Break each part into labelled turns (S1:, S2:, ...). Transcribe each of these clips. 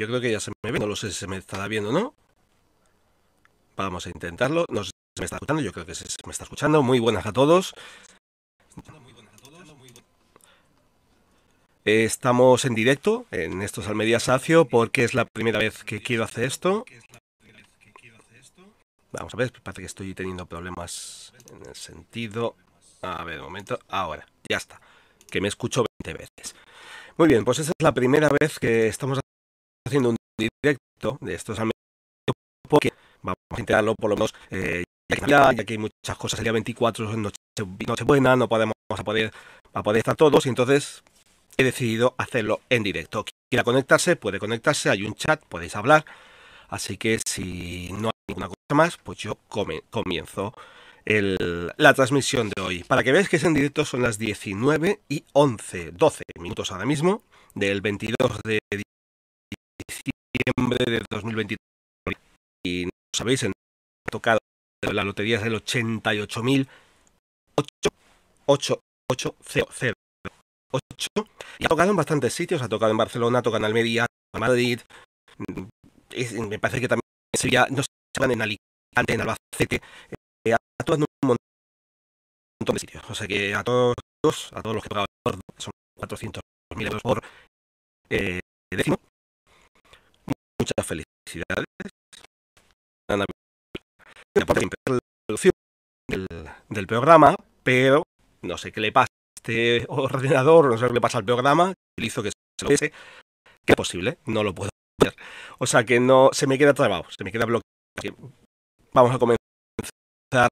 S1: Yo creo que ya se me ve, no lo sé si se me estará viendo o no. Vamos a intentarlo. No sé si se me está escuchando, yo creo que se me está escuchando. Muy buenas a todos. Estamos en directo en estos Almería Sacio porque es la primera vez que quiero hacer esto. Vamos a ver, parece que estoy teniendo problemas en el sentido. A ver, un momento. Ahora, ya está. Que me escucho 20 veces. Muy bien, pues esa es la primera vez que estamos haciendo un directo de estos Almería porque vamos a intentarlo por lo menos eh, ya, que, hay muchas cosas. El día 24 noche, noche buena, no podemos a poder, a poder estar todos y entonces he decidido hacerlo en directo. Quiera conectarse, puede conectarse, hay un chat, podéis hablar. Así que si no hay ninguna cosa más, pues yo comienzo la transmisión de hoy. Para que veáis que es en directo son las 19 y 11, 12 minutos ahora mismo, del 22 de diciembre de 2023. Y no sabéis, en tocado la lotería es del 88.880 8 y ha tocado en bastantes sitios, ha tocado en Barcelona, ha tocado en Almería, en Madrid, mm, me parece que también sería, no sé, en Alicante, en Albacete, eh, ha tocado en un montón de sitios. O sea que a todos, a todos los que pagado, son 400.000 euros por eh, décimo, muchas felicidades. Del, del programa, pero no sé qué le pasa este ordenador, no sé qué le pasa al programa, hizo que se lo que es posible, no lo puedo ver. O sea que no, se me queda trabado, se me queda bloqueado. Vamos a comenzar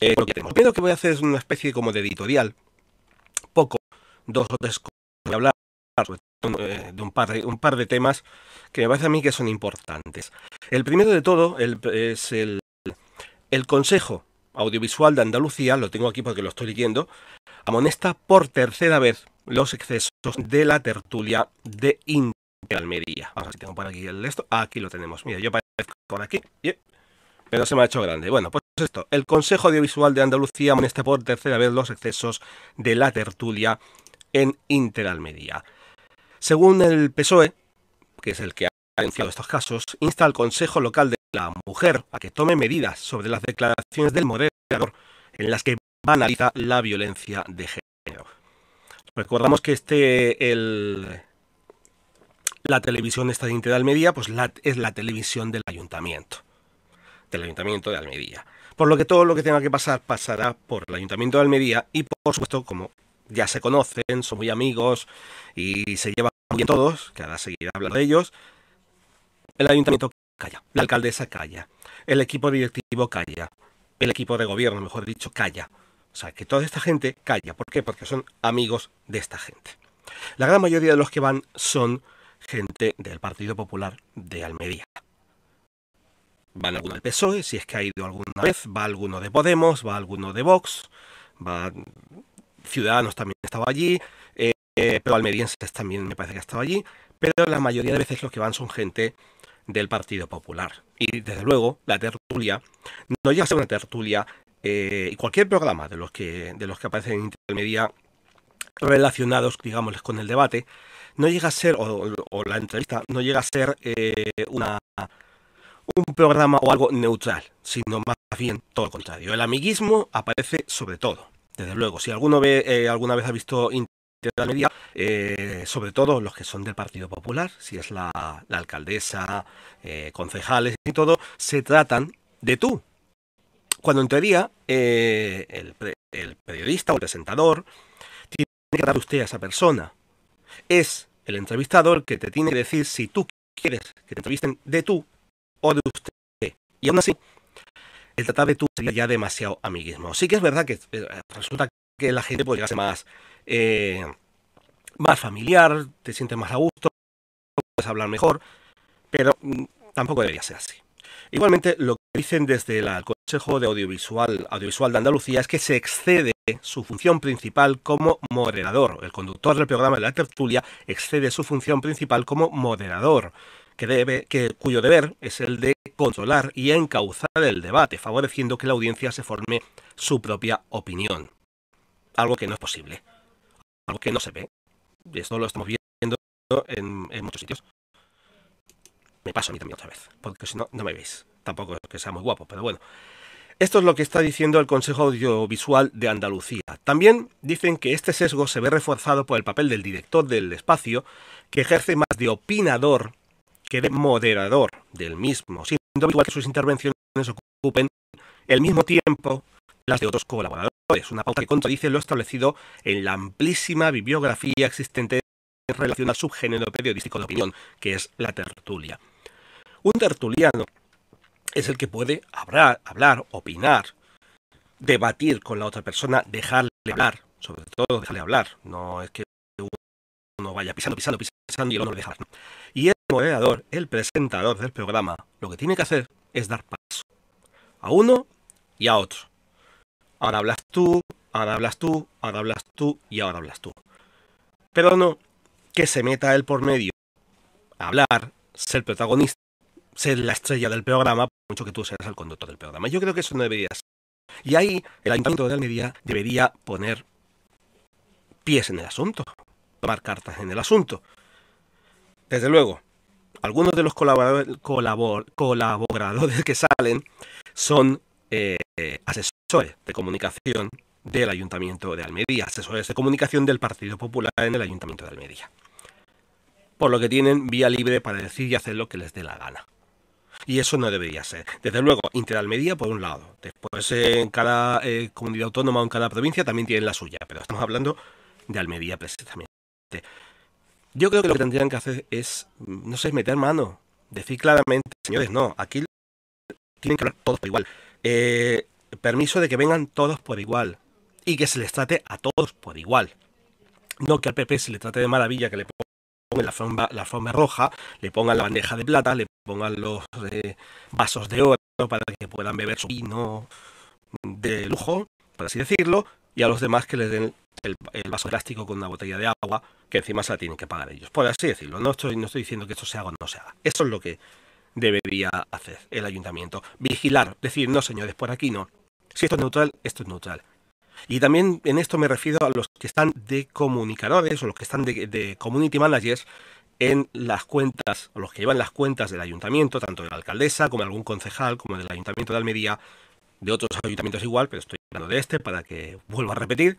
S1: eh, lo que tenemos. Que voy a hacer es una especie como de editorial, poco, dos o tres cosas, voy a hablar de un par de, un par de temas que me parece a mí que son importantes. El primero de todo es el, el Consejo Audiovisual de Andalucía, lo tengo aquí porque lo estoy leyendo, amonesta por tercera vez los excesos de la tertulia de Interalmería. Vamos a ver si tengo por aquí el esto. Aquí lo tenemos. Mira, yo parezco por aquí. Pero se me ha hecho grande. Bueno, pues esto. El Consejo Audiovisual de Andalucía amonesta por tercera vez los excesos de la tertulia en Interalmería. Según el PSOE, que es el que ha denunciado estos casos, insta al Consejo Local de la Mujer a que tome medidas sobre las declaraciones del moderador en las que banaliza la violencia de género. Recordamos que este, la televisión esta de Almería, pues es la televisión del ayuntamiento, del ayuntamiento de Almería. Por lo que todo lo que tenga que pasar pasará por el ayuntamiento de Almería y por supuesto, como ya se conocen, son muy amigos y se llevan muy bien todos, que ahora seguirá hablando de ellos, el ayuntamiento calla, la alcaldesa calla, el equipo directivo calla, el equipo de gobierno, mejor dicho, calla. O sea, que toda esta gente calla. ¿Por qué? Porque son amigos de esta gente. La gran mayoría de los que van son gente del Partido Popular de Almería. Van algunos del PSOE, si es que ha ido alguna vez, va alguno de Podemos, va alguno de Vox, va Ciudadanos también estaba allí, eh, pero almerienses también me parece que estaba allí, pero la mayoría de veces los que van son gente del Partido Popular. Y desde luego, la tertulia no llega a ser una tertulia eh, y cualquier programa de los que, de los que aparecen en Intermedia relacionados, digamos, con el debate, no llega a ser, o, la entrevista, no llega a ser eh, una, un programa o algo neutral, sino más bien todo lo contrario. El amiguismo aparece sobre todo, desde luego. Si alguno ve, eh, alguna vez ha visto Intermedia, sobre todo los que son del Partido Popular, si es la, alcaldesa, concejales y todo, se tratan de tú, cuando en teoría eh, el, periodista o el presentador tiene que dar usted a esa persona. Es el entrevistador que te tiene que decir si tú quieres que te entrevisten de tú o de usted. Y aún así, el tratar de tú sería ya demasiado amiguismo. Sí que es verdad que eh, resulta que la gente puede ser más, eh, más familiar, te sientes más a gusto, puedes hablar mejor, pero mm, tampoco debería ser así. Igualmente, lo que dicen desde el Consejo de Audiovisual, Audiovisual de Andalucía es que se excede su función principal como moderador. El conductor del programa de la tertulia excede su función principal como moderador, que debe, que, cuyo deber es el de controlar y encauzar el debate, favoreciendo que la audiencia se forme su propia opinión. Algo que no es posible. Algo que no se ve. Esto lo estamos viendo en muchos sitios. me paso a mí también otra vez, porque si no, no me veis. Tampoco es que sea muy guapo, pero bueno. Esto es lo que está diciendo el Consejo Audiovisual de Andalucía. También dicen que este sesgo se ve reforzado por el papel del director del espacio, que ejerce más de opinador que de moderador del mismo, siendo igual que sus intervenciones ocupen el mismo tiempo las de otros colaboradores, una pauta que contradice lo establecido en la amplísima bibliografía existente en relación al subgénero periodístico de opinión, que es la tertulia. Un tertuliano es el que puede hablar, hablar, opinar, debatir con la otra persona, dejarle hablar, sobre todo dejarle hablar, no es que uno vaya pisando, pisando, pisando y el otro no deja. Y el moderador, el presentador del programa, lo que tiene que hacer es dar paso a uno y a otro. Ahora hablas tú, ahora hablas tú, ahora hablas tú y ahora hablas tú. Pero no que se meta él por medio hablar, ser protagonista, ser la estrella del programa, mucho que tú seas el conductor del programa. Yo creo que eso no debería ser. Y ahí el Ayuntamiento de Almería debería poner pies en el asunto, tomar cartas en el asunto. Desde luego, algunos de los colaboradores, que salen son eh, asesores de comunicación del Ayuntamiento de Almería, asesores de comunicación del Partido Popular en el Ayuntamiento de Almería. Por lo que tienen vía libre para decir y hacer lo que les dé la gana. Y eso no debería ser. Desde luego, Interalmería por un lado. Después en cada eh, comunidad autónoma o en cada provincia también tienen la suya. Pero estamos hablando de Almería precisamente. Yo creo que lo que tendrían que hacer es, no sé, meter mano. Decir claramente, señores, no, aquí tienen que hablar todos por igual. Eh, permiso de que vengan todos por igual. Y que se les trate a todos por igual. No que al PP se le trate de maravilla, que le pongan la forma, la roja, le pongan la bandeja de plata, le pongan los eh, vasos de oro para que puedan beber su vino de lujo, por así decirlo, y a los demás que les den el, vaso plástico con una botella de agua, que encima se la tienen que pagar ellos. Por así decirlo, no estoy, no estoy diciendo que esto se haga o no se haga. Eso es lo que debería hacer el ayuntamiento. Vigilar, decir, no señores, por aquí no. Si esto es neutral, esto es neutral. Y también en esto me refiero a los que están de comunicadores o los que están de, community managers en las cuentas, o los que llevan las cuentas del ayuntamiento, tanto de la alcaldesa como de algún concejal, como del ayuntamiento de Almería, de otros ayuntamientos igual, pero estoy hablando de este para que vuelva a repetir,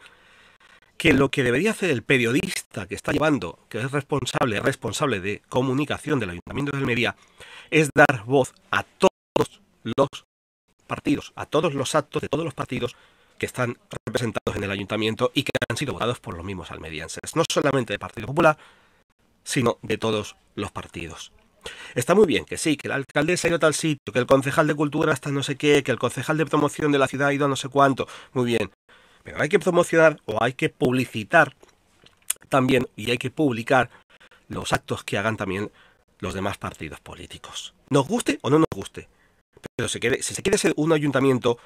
S1: que lo que debería hacer el periodista que está llevando, que es responsable, responsable de comunicación del ayuntamiento de Almería, es dar voz a todos los partidos, a todos los actos de todos los partidos que están representados en el ayuntamiento y que han sido votados por los mismos almerienses, no solamente del Partido Popular, sino de todos los partidos. Está muy bien que sí, que la alcaldesa ha ido a tal sitio, que el concejal de cultura está no sé qué, que el concejal de promoción de la ciudad ha ido a no sé cuánto. Muy bien. Pero hay que promocionar o hay que publicitar también y hay que publicar los actos que hagan también los demás partidos políticos. Nos guste o no nos guste. Pero si, se quiere ser un ayuntamiento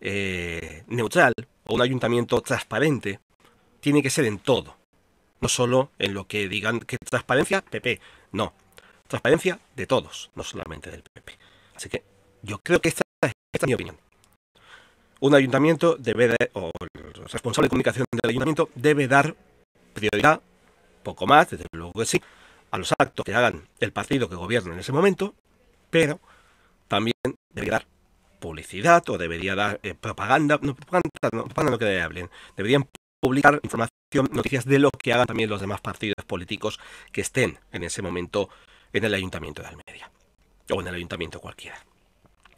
S1: eh, neutral o un ayuntamiento transparente, tiene que ser en todo no solo en lo que digan que transparencia, PP, no, transparencia de todos, no solamente del PP. Así que yo creo que esta, es mi opinión. Un ayuntamiento debe, o el responsable de comunicación del ayuntamiento debe dar prioridad, poco más, desde luego que sí, a los actos que hagan el partido que gobierna en ese momento, pero también debería dar publicidad o debería dar eh, propaganda, no propaganda, no, propaganda no que hablen, deberían publicar información, noticias de lo que hagan también los demás partidos políticos que estén en ese momento en el ayuntamiento de Almería o en el ayuntamiento cualquiera.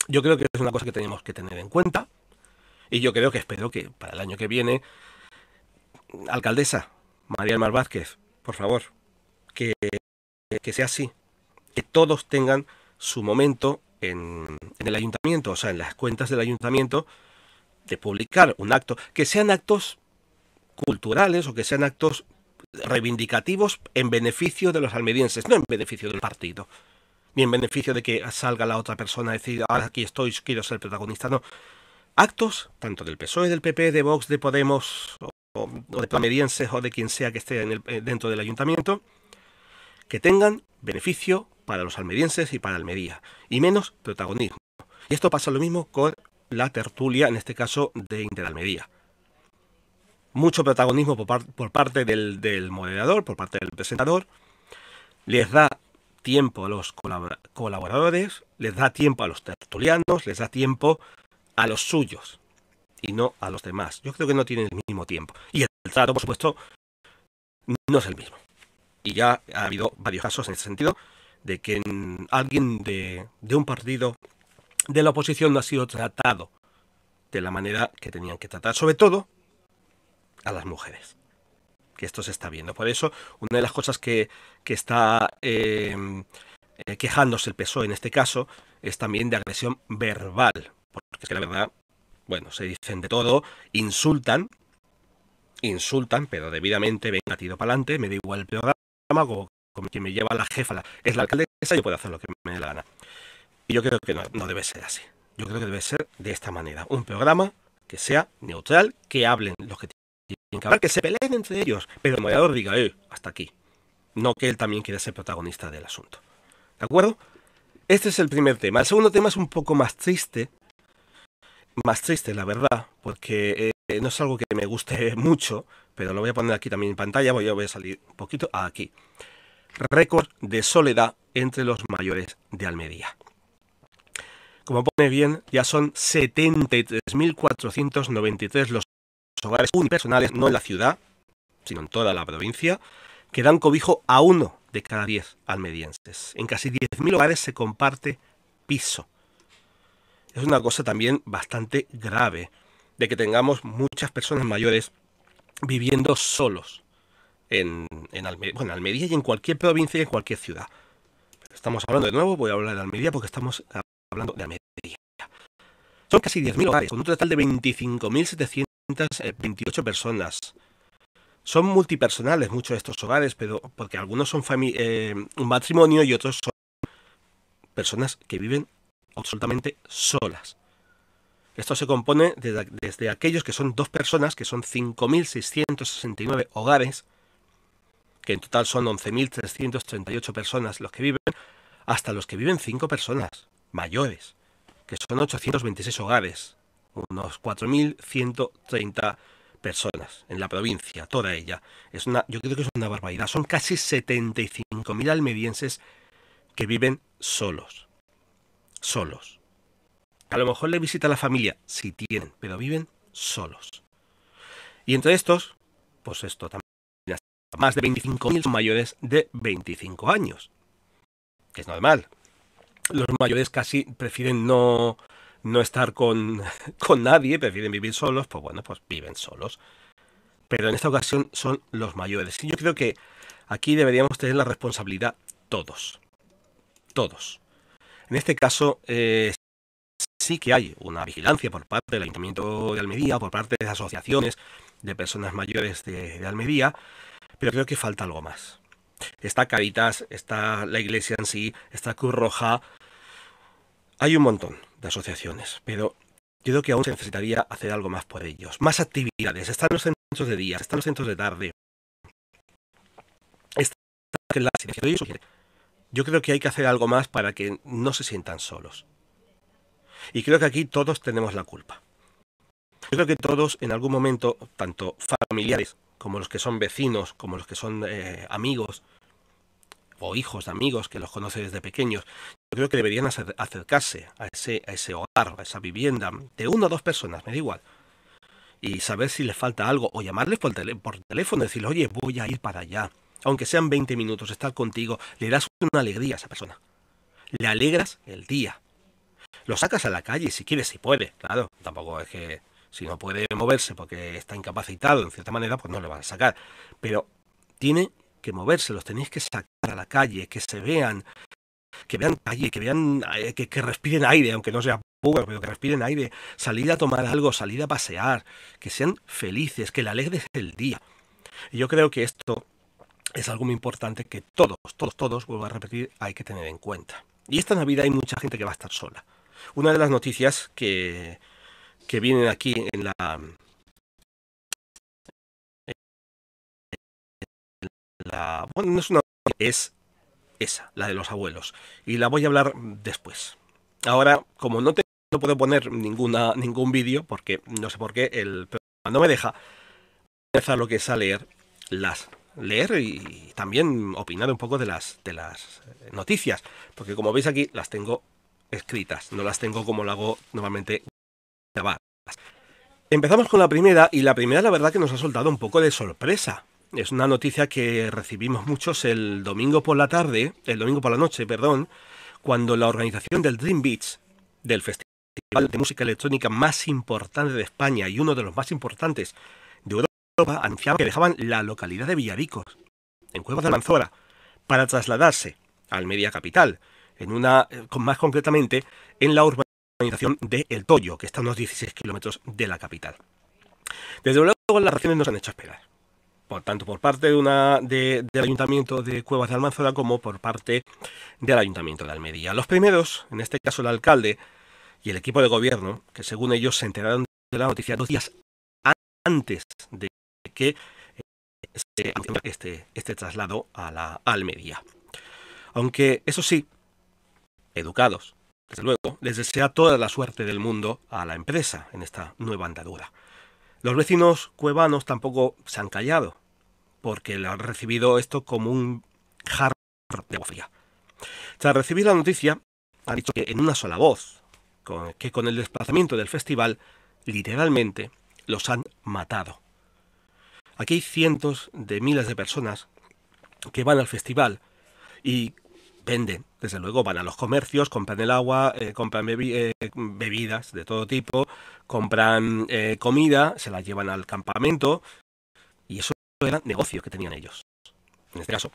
S1: Yo creo que es una cosa que tenemos que tener en cuenta y yo creo que espero que para el año que viene, alcaldesa María Mar Vázquez, por favor, que, que sea así, que todos tengan su momento en, en, el ayuntamiento, o sea, en las cuentas del ayuntamiento, de publicar un acto, que sean actos culturales o que sean actos reivindicativos en beneficio de los almerienses, no en beneficio del partido, ni en beneficio de que salga la otra persona a decir, aquí estoy, quiero ser protagonista, no. Actos, tanto del PSOE, del PP, de Vox, de Podemos, o, de almerienses o de quien sea que esté eh, dentro del ayuntamiento, que tengan beneficio para los almerienses y para Almería, y menos protagonismo. Y esto pasa lo mismo con la tertulia, en este caso de Interalmería mucho protagonismo por, parte del, moderador, por parte del presentador, les da tiempo a los colaboradores, les da tiempo a los tertulianos, les da tiempo a los suyos y no a los demás. Yo creo que no tienen el mismo tiempo. Y el trato, por supuesto, no es el mismo. Y ya ha habido varios casos en ese sentido de que alguien de, un partido de la oposición no ha sido tratado de la manera que tenían que tratar, sobre todo a las mujeres. Que esto se está viendo. Por eso, una de las cosas que, que está em, eh, quejándose el PSOE en este caso es también de agresión verbal. Es que la verdad, bueno, se dicen de todo, insultan, insultan, pero debidamente, venga, tiro para adelante, me da igual el programa, como, como quien me lleva la jefa, es la alcaldesa, yo puedo hacer lo que me dé la gana. Y yo creo que no, no debe ser así. Yo creo que debe ser de esta manera. Un programa que sea neutral, que hablen los que tienen que hablar, que se peleen entre ellos, pero el moderador diga, eh, hasta aquí. No que él también quiera ser protagonista del asunto. ¿De acuerdo? Este es el primer tema. El segundo tema es un poco más triste. Más triste, la verdad, porque eh, no es algo que me guste mucho, pero lo voy a poner aquí también en pantalla. Voy a salir un poquito aquí. Récord de soledad entre los mayores de Almería. Como pone bien, ya son 73.493 los hogares unipersonales, no en la ciudad, sino en toda la provincia, que dan cobijo a uno de cada diez almerienses. En casi 10.000 hogares se comparte piso. Es una cosa también bastante grave de que tengamos muchas personas mayores viviendo solos en, en Almería y en cualquier provincia y en cualquier ciudad. Estamos hablando de nuevo, voy a hablar de Almería porque estamos hablando de Almería. Son casi 10.000 hogares, con un total de 25.728 personas. Son multipersonales muchos de estos hogares, pero porque algunos son eh, un matrimonio y otros son personas que viven absolutamente solas. Esto se compone desde, desde aquellos que son dos personas, que son 5.669 hogares, que en total son 11.338 personas los que viven, hasta los que viven cinco personas mayores, que son 826 hogares, unos 4.130 personas en la provincia, toda ella. Es una, yo creo que es una barbaridad. Son casi 75.000 almerienses que viven solos. Solos. A lo mejor le visita la familia, si tienen, pero viven solos. Y entre estos, pues esto también, más de 25.000 son mayores de 25 años. Que es normal, los mayores casi prefieren no, no estar con, con nadie, prefieren vivir solos, pues bueno, pues viven solos. Pero en esta ocasión son los mayores. Y yo creo que aquí deberíamos tener la responsabilidad todos. Todos. En este caso, eh, sí que hay una vigilancia por parte del Ayuntamiento de Almería, por parte de asociaciones de personas mayores de, de Almería, pero creo que falta algo más. Está Caritas, está la iglesia en sí, está Cruz Roja. Hay un montón de asociaciones, pero creo que aún se necesitaría hacer algo más por ellos. Más actividades. Están los centros de día, están los centros de tarde. Está la Yo creo que hay que hacer algo más para que no se sientan solos. Y creo que aquí todos tenemos la culpa. Yo creo que todos en algún momento, tanto familiares como los que son vecinos, como los que son eh, amigos o hijos de amigos que los conoce desde pequeños, yo creo que deberían acercarse a ese, a ese hogar, a esa vivienda, de una o dos personas, me da igual, y saber si les falta algo, o llamarles por, por teléfono, decirle, oye, voy a ir para allá, aunque sean 20 minutos, estar contigo, le das una alegría a esa persona, le alegras el día, lo sacas a la calle si quieres, si puede, claro, tampoco es que si no puede moverse porque está incapacitado en cierta manera, pues no le van a sacar. Pero tiene que moverse, los tenéis que sacar a la calle, que se vean, que vean calle, que vean, eh, que, respiren aire, aunque no sea puro, pero que respiren aire, salir a tomar algo, salir a pasear, que sean felices, que le alegres el día. Y yo creo que esto es algo muy importante que todos, todos, todos, vuelvo a repetir, hay que tener en cuenta. Y esta Navidad hay mucha gente que va a estar sola. Una de las noticias que, que vienen aquí en la, bueno, no es una es esa, la de los abuelos. Y la voy a hablar después. Ahora, como no, te, no puedo poner ninguna, ningún vídeo, porque no sé por qué el no me deja, empezar lo que es a leer las leer y también opinar un poco de las, de las noticias, porque como veis aquí las tengo escritas, no las tengo como lo hago normalmente grabadas. Empezamos con la primera y la primera la verdad que nos ha soltado un poco de sorpresa. Es una noticia que recibimos muchos el domingo por la tarde, el domingo por la noche, perdón, cuando la organización del Dream Beach, del festival de música electrónica más importante de España y uno de los más importantes Europa, anunciaba que dejaban la localidad de Villaricos, en Cuevas de Almanzora, para trasladarse al Media Capital, en una, eh, más concretamente, en la urbanización de El Toyo, que está a unos 16 kilómetros de la capital. Desde luego las reacciones nos han hecho esperar por tanto por parte de una, del Ayuntamiento de Cuevas de Almanzora como por parte del Ayuntamiento de Almería. Los primeros, en este caso el alcalde y el equipo de gobierno, que según ellos se enteraron de la noticia dos días antes de que se este, este traslado a la Almería. Aunque, eso sí, educados, desde luego, les desea toda la suerte del mundo a la empresa en esta nueva andadura. Los vecinos cuevanos tampoco se han callado, porque le han recibido esto como un jarro de agua. Tras recibir la noticia, ha dicho que en una sola voz, que con el desplazamiento del festival, literalmente, los han matado. Aquí hay cientos de miles de personas que van al festival y venden, desde luego, van a los comercios, compran el agua, eh, compran eh, bebidas de todo tipo, compran eh, comida, se la llevan al campamento y eso era negocio que tenían ellos. En este caso,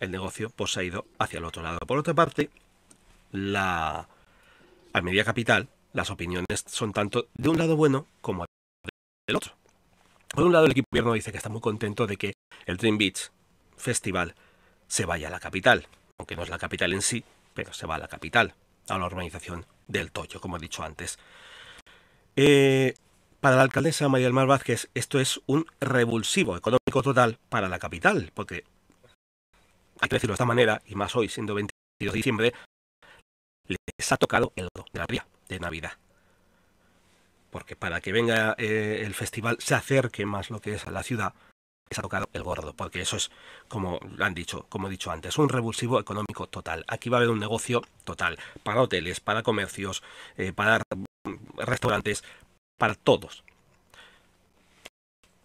S1: el negocio pues, se ha ido hacia el otro lado. Por otra parte, la Almería Capital, las opiniones son tanto de un lado bueno como del otro. Por un lado, el equipo gobierno dice que está muy contento de que el Dream Beach Festival se vaya a la capital, aunque no es la capital en sí, pero se va a la capital, a la organización del Toyo, como he dicho antes. Eh, para la alcaldesa María del Mar Vázquez, esto es un revulsivo económico total para la capital, porque hay que decirlo de esta manera, y más hoy, siendo 22 de diciembre, les ha tocado el de la de Navidad. Porque para que venga eh, el festival se acerque más lo que es a la ciudad, les ha tocado el gordo, porque eso es, como han dicho, como he dicho antes, un revulsivo económico total. Aquí va a haber un negocio total, para hoteles, para comercios, eh, para restaurantes, para todos.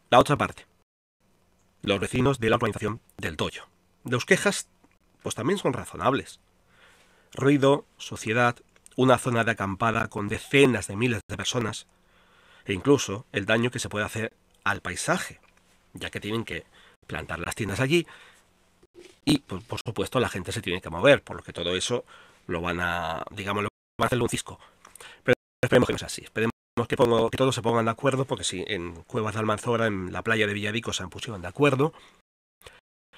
S1: La otra parte, los vecinos de la organización del Toyo. Los quejas, pues también son razonables. Ruido, suciedad, una zona de acampada con decenas de miles de personas, e incluso el daño que se puede hacer al paisaje, ya que tienen que plantar las tiendas allí y, pues, por supuesto, la gente se tiene que mover, por lo que todo eso lo van a, digamos, lo van a hacer un cisco. Pero esperemos que no sea así, esperemos que, todos se pongan de acuerdo, porque si en Cuevas de Almanzora, en la playa de Villadico, se han pusieron de acuerdo,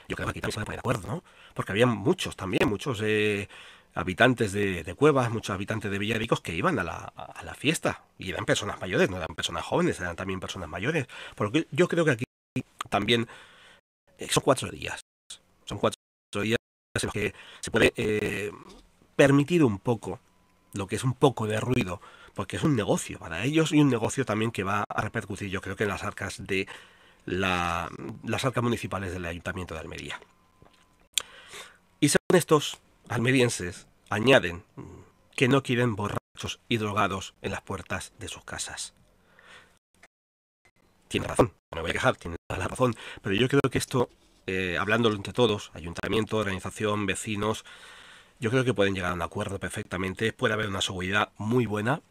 S1: yo creo que aquí también se a poner de acuerdo, ¿no? Porque había muchos también, muchos eh, habitantes de, Cuevas, muchos habitantes de Villadicos que iban a la, a la, fiesta. Y eran personas mayores, no eran personas jóvenes, eran también personas mayores. Porque yo creo que aquí también eh, son cuatro días. Son cuatro días en los que se puede eh, permitir un poco lo que es un poco de ruido, porque es un negocio para ellos y un negocio también que va a repercutir, yo creo que en las arcas de la, las arcas municipales del Ayuntamiento de Almería. Y según estos almerienses, añaden que no quieren borrachos y drogados en las puertas de sus casas. Tiene razón, no voy a quejar, tiene la razón, pero yo creo que esto, eh, hablándolo entre todos, ayuntamiento, organización, vecinos, yo creo que pueden llegar a un acuerdo perfectamente, puede haber una seguridad muy buena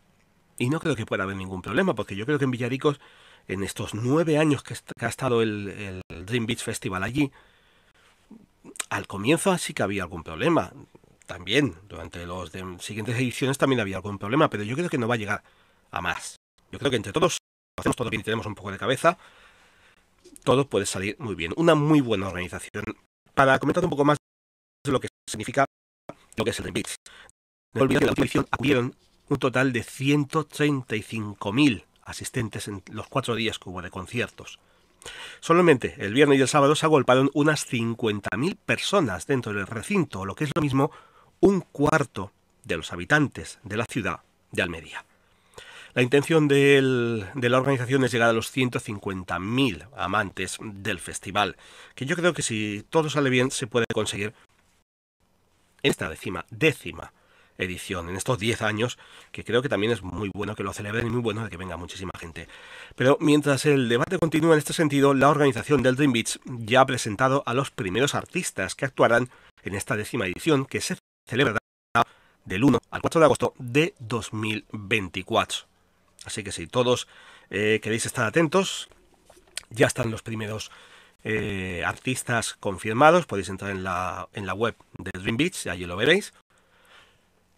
S1: y no creo que pueda haber ningún problema, porque yo creo que en Villaricos, en estos nueve años que, ha estado el, Dream Beach Festival allí, al comienzo sí que había algún problema. También, durante las siguientes ediciones también había algún problema, pero yo creo que no va a llegar a más. Yo creo que entre todos hacemos todo bien y tenemos un poco de cabeza, todo puede salir muy bien. Una muy buena organización. Para comentar un poco más de lo que significa lo que es el Dream Beach. No olviden que la última edición acudieron un total de 135.000 asistentes en los cuatro días que hubo de conciertos. Solamente el viernes y el sábado se agolparon unas 50.000 personas dentro del recinto, lo que es lo mismo un cuarto de los habitantes de la ciudad de Almería. La intención de la organización es llegar a los 150.000 amantes del festival, que yo creo que si todo sale bien se puede conseguir en esta décima, décima edición, en estos 10 años, que creo que también es muy bueno que lo celebren y muy bueno de que venga muchísima gente. Pero mientras el debate continúa en este sentido, la organización del Dream Beach ya ha presentado a los primeros artistas que actuarán en esta décima edición, que se celebrará del 1 al 4 de agosto de 2024. Así que si todos eh, queréis estar atentos, ya están los primeros eh, artistas confirmados. Podéis entrar en la, en la web de Dream Beach, allí lo veréis.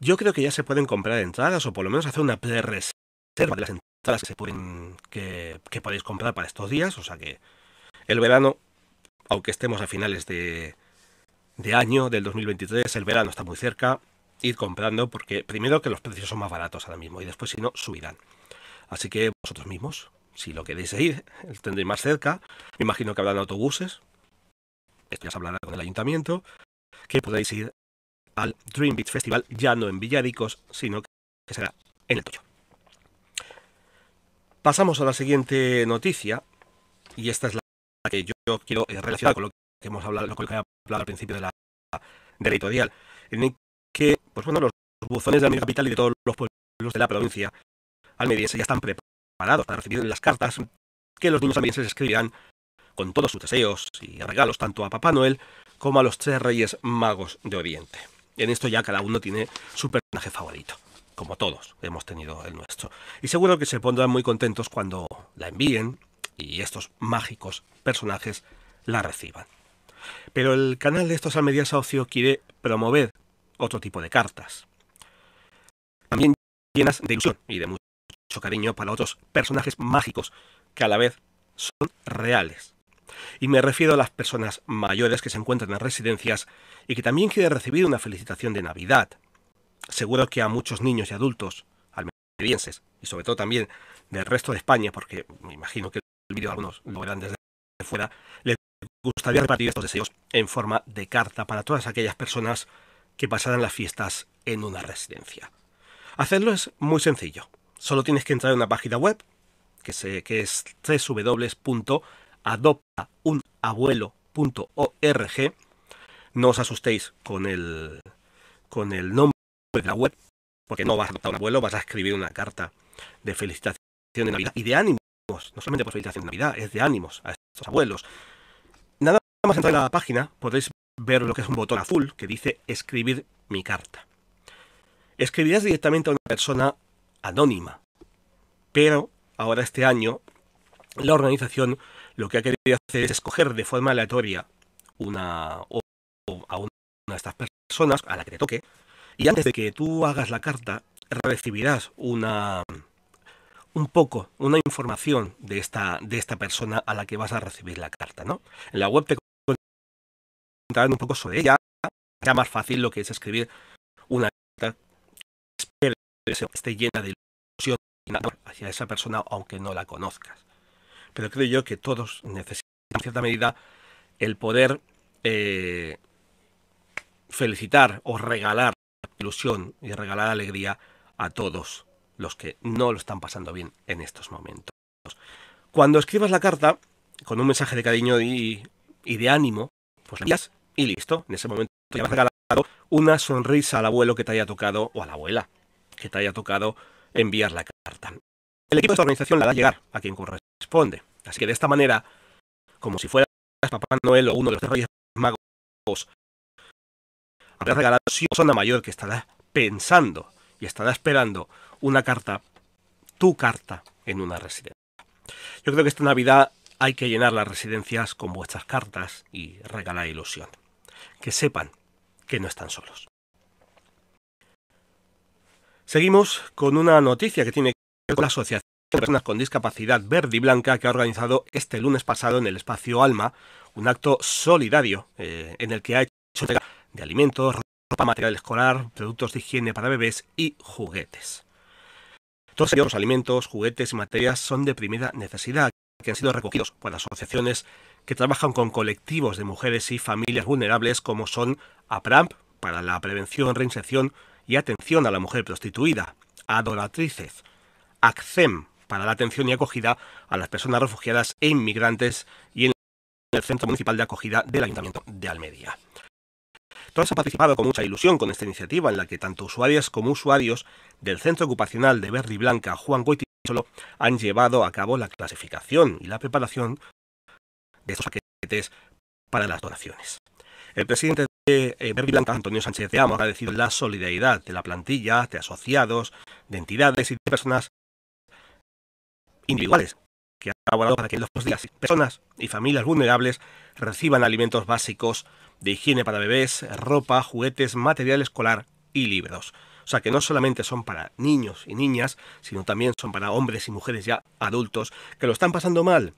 S1: Yo creo que ya se pueden comprar entradas o por lo menos hacer una pre-reserva de las entradas que se pueden que, podéis comprar para estos días. O sea que el verano, aunque estemos a finales de, de año del 2023, el verano está muy cerca. Ir comprando porque primero que los precios son más baratos ahora mismo y después si no subirán. Así que vosotros mismos, si lo queréis ir, tendréis más cerca. Me imagino que habrán autobuses. Esto ya se hablará con el ayuntamiento. Que podéis ir al Dream Beach Festival, ya no en Villadicos, sino que será en el Toyo. Pasamos a la siguiente noticia, y esta es la que yo quiero eh, relacionar con lo que hemos hablado, lo que he hablado al principio de la, de editorial, en el que, pues bueno, los buzones de la capital y de todos los pueblos de la provincia almeriense ya están preparados para recibir las cartas que los niños almerienses escribirán con todos sus deseos y regalos tanto a Papá Noel como a los tres reyes magos de Oriente. En esto ya cada uno tiene su personaje favorito, como todos hemos tenido el nuestro. Y seguro que se pondrán muy contentos cuando la envíen y estos mágicos personajes la reciban. Pero el canal de estos Almedias Ocio quiere promover otro tipo de cartas. También llenas de ilusión y de mucho cariño para otros personajes mágicos que a la vez son reales y me refiero a las personas mayores que se encuentran en residencias y que también quieren recibir una felicitación de Navidad. Seguro que a muchos niños y adultos, almerienses, y sobre todo también del resto de España, porque me imagino que el vídeo algunos lo verán desde fuera, les gustaría repartir estos deseos en forma de carta para todas aquellas personas que pasarán las fiestas en una residencia. Hacerlo es muy sencillo. Solo tienes que entrar en una página web que, se, que es adoptaunabuelo.org. No os asustéis con el, con el nombre de la web, porque no vas a adoptar un abuelo, vas a escribir una carta de felicitación de Navidad y de ánimos, no solamente por felicitación de Navidad, es de ánimos a estos abuelos. Nada más entrar en la página podéis ver lo que es un botón azul que dice escribir mi carta. Escribirás directamente a una persona anónima, pero ahora este año la organización lo que ha querido hacer es escoger de forma aleatoria una o, a una de estas personas a la que te toque y antes de que tú hagas la carta recibirás una un poco una información de esta de esta persona a la que vas a recibir la carta, ¿no? En la web te contarán un poco sobre ella, ya más fácil lo que es escribir una carta que esté llena de ilusión hacia esa persona aunque no la conozcas pero creo yo que todos necesitan en cierta medida el poder eh, felicitar o regalar ilusión y regalar alegría a todos los que no lo están pasando bien en estos momentos. Cuando escribas la carta con un mensaje de cariño y, de ánimo, pues la envías y listo. En ese momento ya has regalado una sonrisa al abuelo que te haya tocado o a la abuela que te haya tocado enviar la carta. El equipo de esta organización la da a llegar a quien corresponde. Así que de esta manera, como si fueras Papá Noel o uno de los Reyes Magos, habrás regalado a una persona mayor que estará pensando y estará esperando una carta, tu carta, en una residencia. Yo creo que esta Navidad hay que llenar las residencias con vuestras cartas y regalar ilusión. Que sepan que no están solos. Seguimos con una noticia que tiene con la asociación personas con discapacidad verde y blanca que ha organizado este lunes pasado en el espacio Alma un acto solidario eh, en el que ha hecho entrega de alimentos, ropa, material escolar, productos de higiene para bebés y juguetes. Todos ellos, los alimentos, juguetes y materias son de primera necesidad que han sido recogidos por asociaciones que trabajan con colectivos de mujeres y familias vulnerables como son APRAMP para la prevención, reinserción y atención a la mujer prostituida, Adoratrices, ACCEM para la atención y acogida a las personas refugiadas e inmigrantes y en el Centro Municipal de Acogida del Ayuntamiento de Almería. Todos han participado con mucha ilusión con esta iniciativa en la que tanto usuarias como usuarios del Centro Ocupacional de Verde y Blanca Juan Goitisolo han llevado a cabo la clasificación y la preparación de estos paquetes para las donaciones. El presidente de eh, Verde y Blanca, Antonio Sánchez de Amo, ha agradecido la solidaridad de la plantilla, de asociados, de entidades y de personas individuales que han colaborado para que los días personas y familias vulnerables reciban alimentos básicos de higiene para bebés, ropa, juguetes, material escolar y libros. O sea que no solamente son para niños y niñas, sino también son para hombres y mujeres ya adultos que lo están pasando mal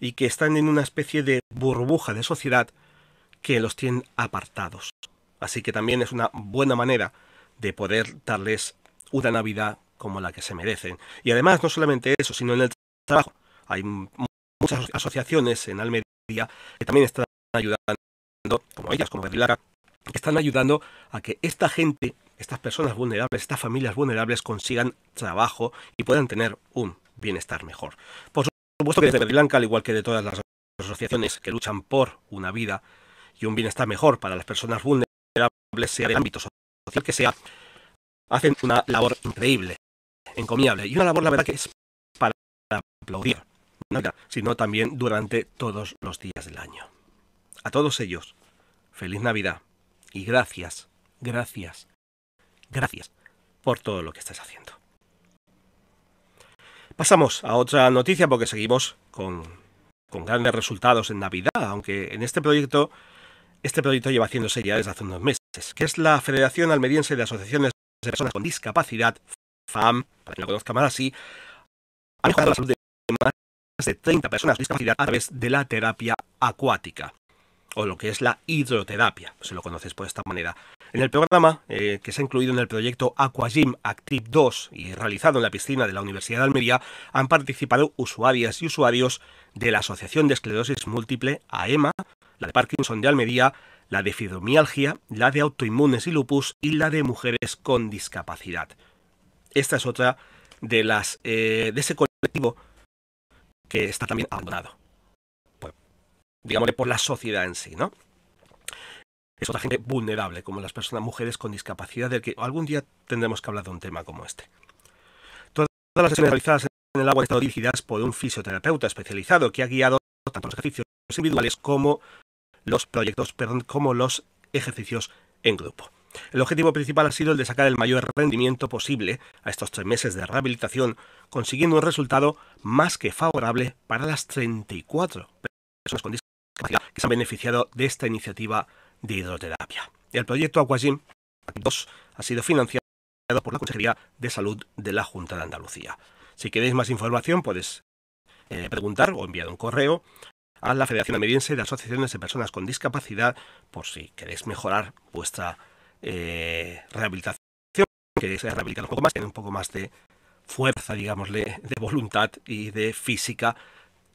S1: y que están en una especie de burbuja de sociedad que los tienen apartados. Así que también es una buena manera de poder darles una Navidad como la que se merecen. Y además, no solamente eso, sino en el trabajo. Hay muchas asociaciones en Almería que también están ayudando, como ellas, como Berlilara, que están ayudando a que esta gente, estas personas vulnerables, estas familias vulnerables consigan trabajo y puedan tener un bienestar mejor. Por supuesto que desde Blanca, al igual que de todas las asociaciones que luchan por una vida y un bienestar mejor para las personas vulnerables, sea de ámbito social que sea, hacen una labor increíble, encomiable y una labor, la verdad, que es para aplaudir, sino también durante todos los días del año. A todos ellos, feliz Navidad y gracias, gracias, gracias por todo lo que estás haciendo. Pasamos a otra noticia porque seguimos con, con grandes resultados en Navidad, aunque en este proyecto, este proyecto lleva haciéndose ya desde hace unos meses, que es la Federación Almeriense de Asociaciones de Personas con Discapacidad, FAM, para que lo conozca más así, ha mejorado la salud de más de 30 personas con discapacidad a través de la terapia acuática, o lo que es la hidroterapia, si lo conoces por esta manera. En el programa, eh, que se ha incluido en el proyecto Aquagym Active 2 y realizado en la piscina de la Universidad de Almería, han participado usuarias y usuarios de la Asociación de Esclerosis Múltiple, AEMA, la de Parkinson de Almería, la de fibromialgia, la de autoinmunes y lupus y la de mujeres con discapacidad. Esta es otra de las eh, de ese colectivo que está también abandonado. Pues, digámosle por la sociedad en sí, ¿no? Es otra gente vulnerable, como las personas, mujeres con discapacidad, de que algún día tendremos que hablar de un tema como este. Todas las sesiones realizadas en el agua han estado dirigidas por un fisioterapeuta especializado que ha guiado tanto los ejercicios individuales como los proyectos, perdón, como los ejercicios en grupo. El objetivo principal ha sido el de sacar el mayor rendimiento posible a estos tres meses de rehabilitación, consiguiendo un resultado más que favorable para las 34 personas con discapacidad que se han beneficiado de esta iniciativa de hidroterapia. El proyecto Aquagym 2 ha sido financiado por la Consejería de Salud de la Junta de Andalucía. Si queréis más información, puedes eh, preguntar o enviar un correo a la Federación Almeriense de Asociaciones de Personas con Discapacidad por si queréis mejorar vuestra eh, rehabilitación, que es rehabilitar un poco más, tener un poco más de fuerza, digámosle, de voluntad y de física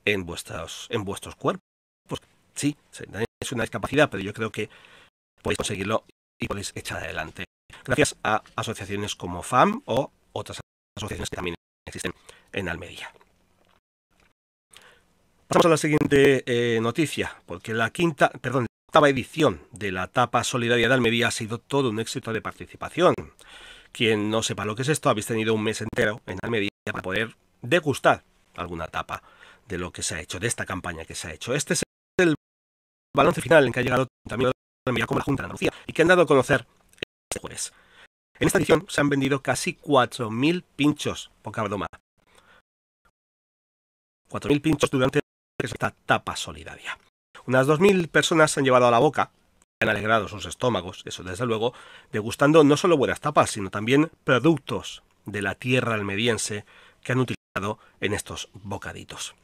S1: en vuestros, en vuestros cuerpos. Pues sí, es una discapacidad, pero yo creo que podéis conseguirlo y podéis echar adelante. Gracias a asociaciones como FAM o otras asociaciones que también existen en Almería. Pasamos a la siguiente eh, noticia, porque la quinta, perdón, octava edición de la Tapa Solidaria de Almería ha sido todo un éxito de participación. Quien no sepa lo que es esto, habéis tenido un mes entero en Almería para poder degustar alguna tapa de lo que se ha hecho, de esta campaña que se ha hecho. Este es el balance final en que ha llegado también Almería como la Junta de Andalucía y que han dado a conocer este jueves. En esta edición se han vendido casi 4.000 pinchos, poca broma. 4.000 pinchos durante esta tapa solidaria. Unas 2.000 personas se han llevado a la boca, han alegrado sus estómagos, eso desde luego, degustando no solo buenas tapas, sino también productos de la tierra almeriense que han utilizado en estos bocaditos.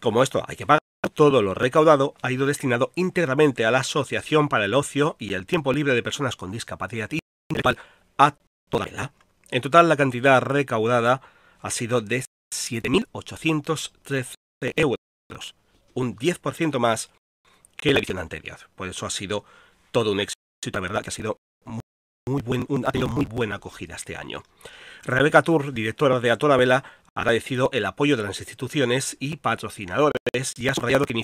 S1: Como esto hay que pagar, todo lo recaudado ha ido destinado íntegramente a la Asociación para el Ocio y el Tiempo Libre de Personas con Discapacidad Intelectual a toda la. En total, la cantidad recaudada ha sido de 7.813 euros, un 10% más que la edición anterior. Por eso ha sido todo un éxito, la verdad que ha sido muy, buen, tenido muy buena acogida este año. Rebeca Tour, directora de A Toda Vela, ha agradecido el apoyo de las instituciones y patrocinadores y ha subrayado que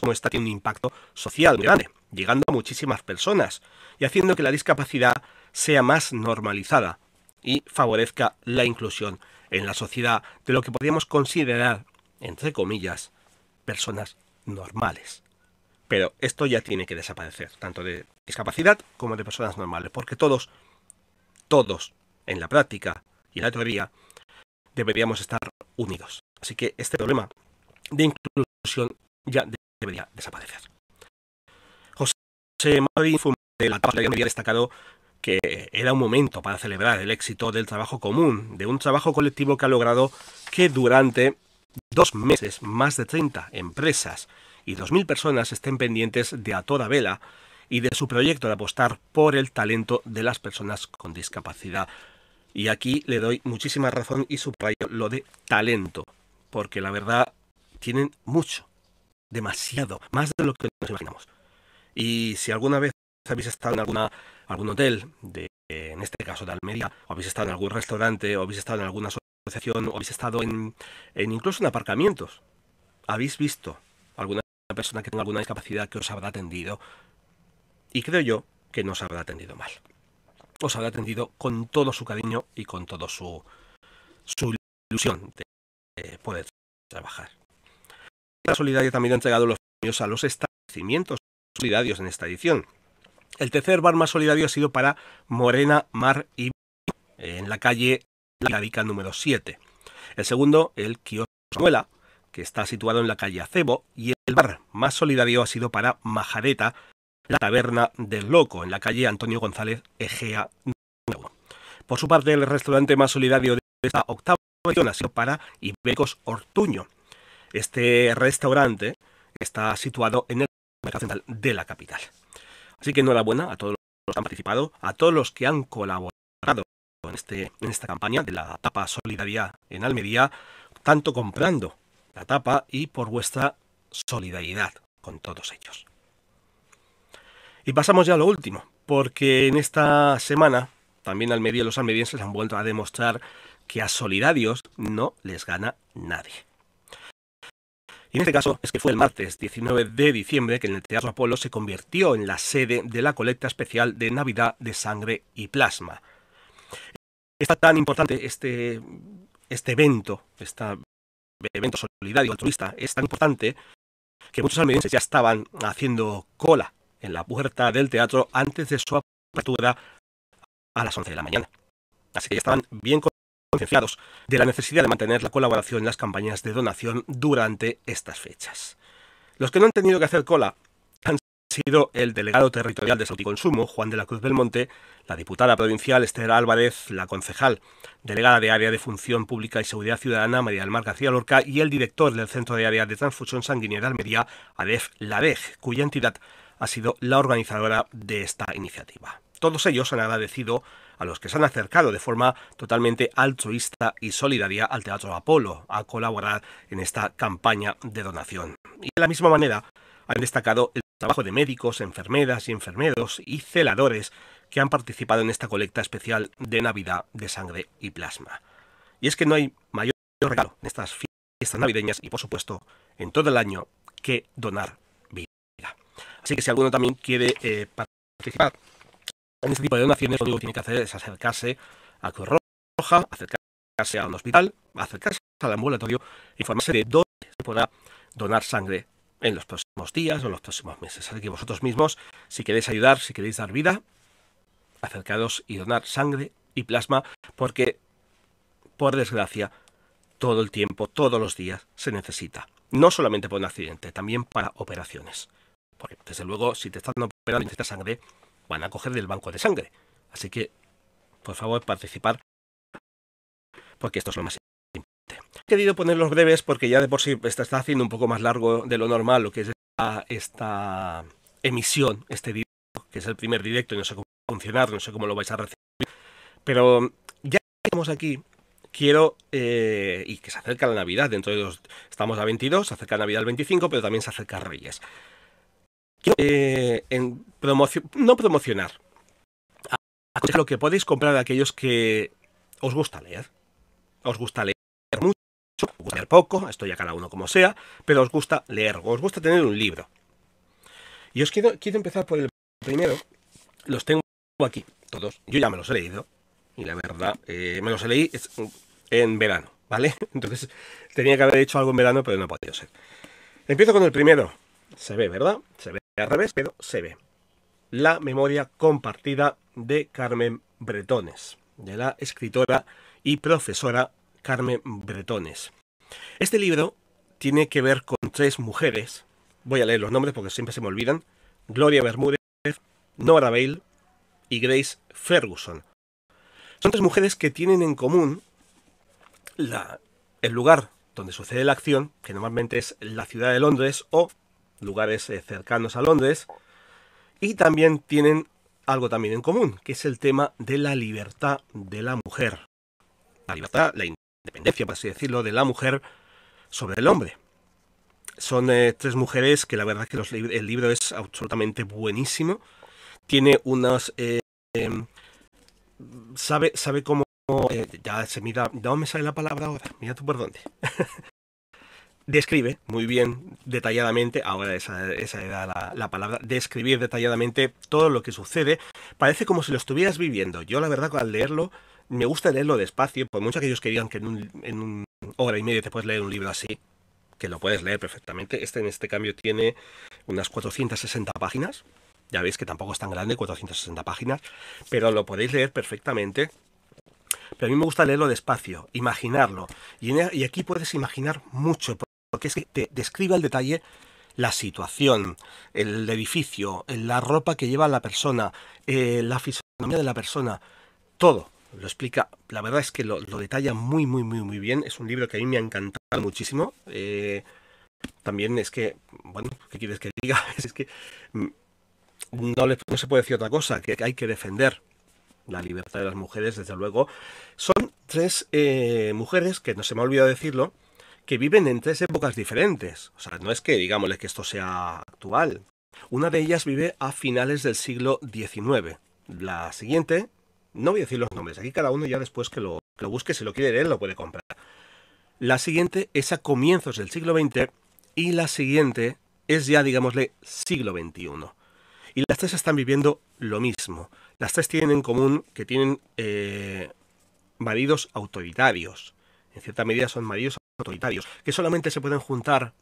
S1: como esta un impacto social muy grande, llegando a muchísimas personas y haciendo que la discapacidad sea más normalizada y favorezca la inclusión en la sociedad de lo que podríamos considerar, entre comillas, personas normales. Pero esto ya tiene que desaparecer, tanto de discapacidad como de personas normales, porque todos, todos, en la práctica y en la teoría, deberíamos estar unidos. Así que este problema de inclusión ya debería desaparecer. José Marín de la tabla había destacado que era un momento para celebrar el éxito del trabajo común, de un trabajo colectivo que ha logrado que durante dos meses más de 30 empresas y 2.000 personas estén pendientes de a toda vela y de su proyecto de apostar por el talento de las personas con discapacidad. Y aquí le doy muchísima razón y subrayo lo de talento, porque la verdad tienen mucho, demasiado, más de lo que nos imaginamos. Y si alguna vez habéis estado en alguna, algún hotel, de, en este caso de Almería, o habéis estado en algún restaurante, o habéis estado en alguna o habéis estado en, en incluso en aparcamientos, habéis visto alguna persona que tenga alguna discapacidad que os habrá atendido, y creo yo que no os habrá atendido mal. Os habrá atendido con todo su cariño y con todo su, su ilusión de poder trabajar. La Solidaria también ha entregado los premios a los establecimientos solidarios en esta edición. El tercer bar más solidario ha sido para Morena, Mar y en la calle Larica número 7. El segundo, el Kiosco Muela, que está situado en la calle Acebo, y el bar más solidario ha sido para Majareta, la taberna del Loco, en la calle Antonio González Egea número 1. Por su parte, el restaurante más solidario de esta octava edición ha sido para Ibecos Ortuño, este restaurante está situado en el mercado central de la capital. Así que enhorabuena a todos los que han participado, a todos los que han colaborado en, este, en esta campaña de la tapa solidaria en Almería, tanto comprando la tapa y por vuestra solidaridad con todos ellos. Y pasamos ya a lo último, porque en esta semana también Almería los almerienses han vuelto a demostrar que a solidarios no les gana nadie. Y en este caso es que fue el martes 19 de diciembre que en el Teatro Apolo se convirtió en la sede de la colecta especial de Navidad de Sangre y Plasma. Está tan importante este, este evento, este evento solidario, altruista, es tan importante que muchos almerienses ya estaban haciendo cola en la puerta del teatro antes de su apertura a las 11 de la mañana. Así que ya estaban bien concienciados de la necesidad de mantener la colaboración en las campañas de donación durante estas fechas. Los que no han tenido que hacer cola sido el delegado territorial de Consumo, Juan de la Cruz Belmonte, la diputada provincial Esther Álvarez, la concejal delegada de Área de Función Pública y Seguridad Ciudadana, María del Mar García Lorca, y el director del Centro de Área de Transfusión Sanguínea de Almería, Adef Ladej, cuya entidad ha sido la organizadora de esta iniciativa. Todos ellos han agradecido a los que se han acercado de forma totalmente altruista y solidaria al Teatro Apolo a colaborar en esta campaña de donación. Y de la misma manera han destacado el trabajo de médicos, enfermeras y enfermeros y celadores que han participado en esta colecta especial de Navidad de sangre y plasma. Y es que no hay mayor regalo en estas fiestas navideñas y por supuesto en todo el año que donar vida. Así que si alguno también quiere eh, participar en este tipo de donaciones lo único que tiene que hacer es acercarse a Cruz Roja, acercarse a un hospital, acercarse al ambulatorio, informarse de dónde se podrá donar sangre en los próximos días o en los próximos meses. Así que vosotros mismos, si queréis ayudar, si queréis dar vida, acercaros y donar sangre y plasma, porque, por desgracia, todo el tiempo, todos los días, se necesita. No solamente por un accidente, también para operaciones. Porque, desde luego, si te están operando y necesitas sangre, van a coger del banco de sangre. Así que, por favor, participar, porque esto es lo más. He querido poner los breves porque ya de por sí está, haciendo un poco más largo de lo normal lo que es esta, emisión, este directo, que es el primer directo y no sé cómo va a funcionar, no sé cómo lo vais a recibir. Pero ya que estamos aquí, quiero, eh, y que se acerca la Navidad, dentro de los, estamos a 22, se acerca Navidad al 25, pero también se acerca Reyes. Eh, en no promocionar lo que podéis comprar a aquellos que os gusta leer. Os gusta leer mucho, poco, esto ya cada uno como sea, pero os gusta leer, os gusta tener un libro. Y os quiero, quiero empezar por el primero. Los tengo aquí, todos. Yo ya me los he leído. Y la verdad, eh, me los leí en verano, ¿vale? Entonces tenía que haber hecho algo en verano, pero no ha podido ser. Empiezo con el primero. Se ve, ¿verdad? Se ve al revés, pero se ve. La memoria compartida de Carmen Bretones, de la escritora y profesora Carmen Bretones. Este libro tiene que ver con tres mujeres. Voy a leer los nombres porque siempre se me olvidan. Gloria Bermúdez, Nora Bale y Grace Ferguson. Son tres mujeres que tienen en común la, el lugar donde sucede la acción, que normalmente es la ciudad de Londres o lugares eh, cercanos a Londres, y también tienen algo también en común, que es el tema de la libertad de la mujer. La libertad, la independencia, por así decirlo, de la mujer sobre el hombre. Son eh, tres mujeres que la verdad que el libro es absolutamente buenísimo. Tiene unas eh, em, sabe, sabe cómo. Eh, ya se mira. No me sale la palabra ahora. Mira tú por dónde. describe muy bien, detalladamente, ahora esa, esa era la, palabra, describir detalladamente todo lo que sucede. Parece como si lo estuvieras viviendo. Yo, la verdad, al leerlo, me gusta leerlo despacio, por mucho aquellos que digan que en un, en un hora y media te puedes leer un libro así, que lo puedes leer perfectamente. Este, en este cambio, tiene unas 460 páginas. Ya veis que tampoco es tan grande, 460 páginas, pero lo podéis leer perfectamente. Pero a mí me gusta leerlo despacio, imaginarlo. Y, y aquí puedes imaginar mucho, porque es que te describe al detalle la situación, el edificio, la ropa que lleva la persona, eh, la fisonomía de la persona, todo. Lo explica, la verdad es que lo, detalla muy, muy, muy, muy bien. Es un libro que a mí me ha encantado muchísimo. Eh, también es que, bueno, ¿qué quieres que diga? Es que mm, no se puede decir otra cosa, que hay que defender la libertad de las mujeres, desde luego. Son tres eh, mujeres, que no se me ha olvidado decirlo, que viven en tres épocas diferentes. O sea, no es que digámosle que esto sea actual. Una de ellas vive a finales del siglo XIX. La siguiente, no voy a decir los nombres, aquí cada uno ya después que lo, que lo busque, si lo quiere leer, lo puede comprar. La siguiente es a comienzos del siglo XX y la siguiente es ya, digámosle, siglo XXI. Y las tres están viviendo lo mismo. Las tres tienen en común que tienen eh, maridos autoritarios. En cierta medida son maridos autoritarios, que solamente se pueden juntar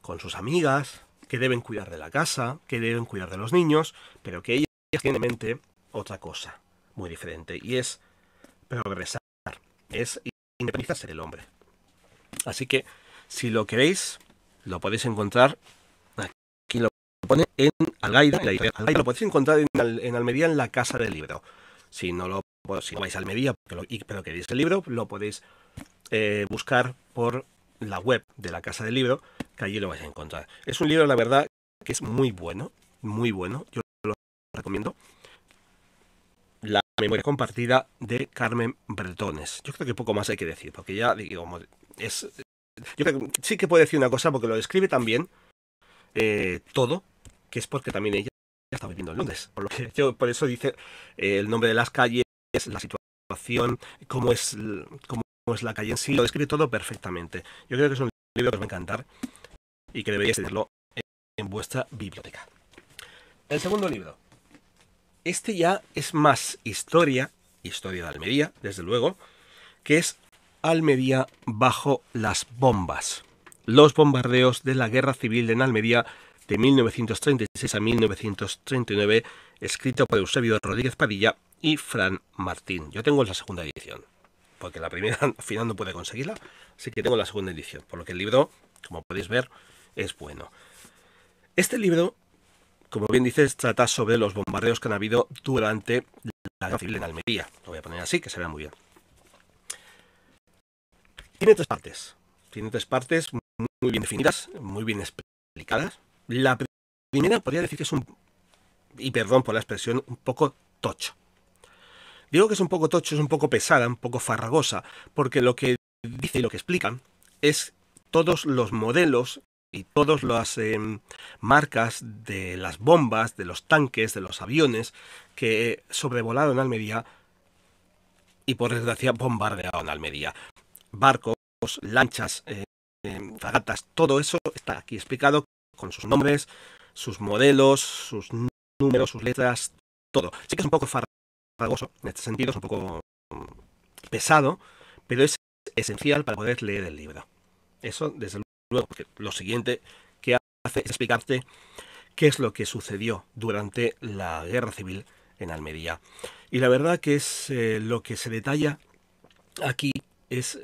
S1: con sus amigas, que deben cuidar de la casa, que deben cuidar de los niños, pero que ellas tienen en mente otra cosa muy diferente, y es progresar, es independizarse del hombre. Así que, si lo queréis, lo podéis encontrar aquí lo pone en Algaida, lo podéis encontrar en, Almería en la Casa del Libro. Si no lo si vais a Almería pero, pero queréis el libro, lo podéis eh, buscar por la web de la Casa del Libro, que allí lo vais a encontrar. Es un libro, la verdad, que es muy bueno, muy bueno. Yo lo recomiendo. La memoria compartida de Carmen Bretones. Yo creo que poco más hay que decir, porque ya, digamos, es. Yo creo que sí que puedo decir una cosa, porque lo describe también eh, todo, que es porque también ella está viviendo en Londres. Por, lo que yo, por eso dice eh, el nombre de las calles, la situación, cómo es, cómo es la calle en sí, lo describe todo perfectamente. Yo creo que es un libro que os va a encantar y que deberíais tenerlo en vuestra biblioteca. El segundo libro. Este ya es más historia, historia de Almería, desde luego, que es Almería bajo las bombas. Los bombardeos de la Guerra Civil en Almería de 1936 a 1939, escrito por Eusebio Rodríguez Padilla y Fran Martín. Yo tengo la segunda edición, porque la primera al final no puede conseguirla, así que tengo la segunda edición, por lo que el libro, como podéis ver, es bueno. Este libro, como bien dices, trata sobre los bombardeos que han habido durante la guerra civil en Almería. Lo voy a poner así, que se vea muy bien. Tiene tres partes. Tiene tres partes muy bien definidas, muy bien explicadas. La primera podría decir que es un, y perdón por la expresión, un poco tocho. Digo que es un poco tocho, es un poco pesada, un poco farragosa, porque lo que dice y lo que explican es todos los modelos y todas las em, marcas de las bombas, de los tanques, de los aviones que sobrevolaron Almería y por desgracia bombardearon Almería. Barcos, lanchas, eh, em, fragatas, todo eso está aquí explicado con sus nombres, sus modelos, sus números, sus letras, todo. Sí que es un poco farragoso en este sentido, es un poco mm, pesado, pero es esencial para poder leer el libro. Eso, desde luego, porque lo siguiente que hace es explicarte qué es lo que sucedió durante la guerra civil en Almería. Y la verdad que es eh, lo que se detalla aquí es,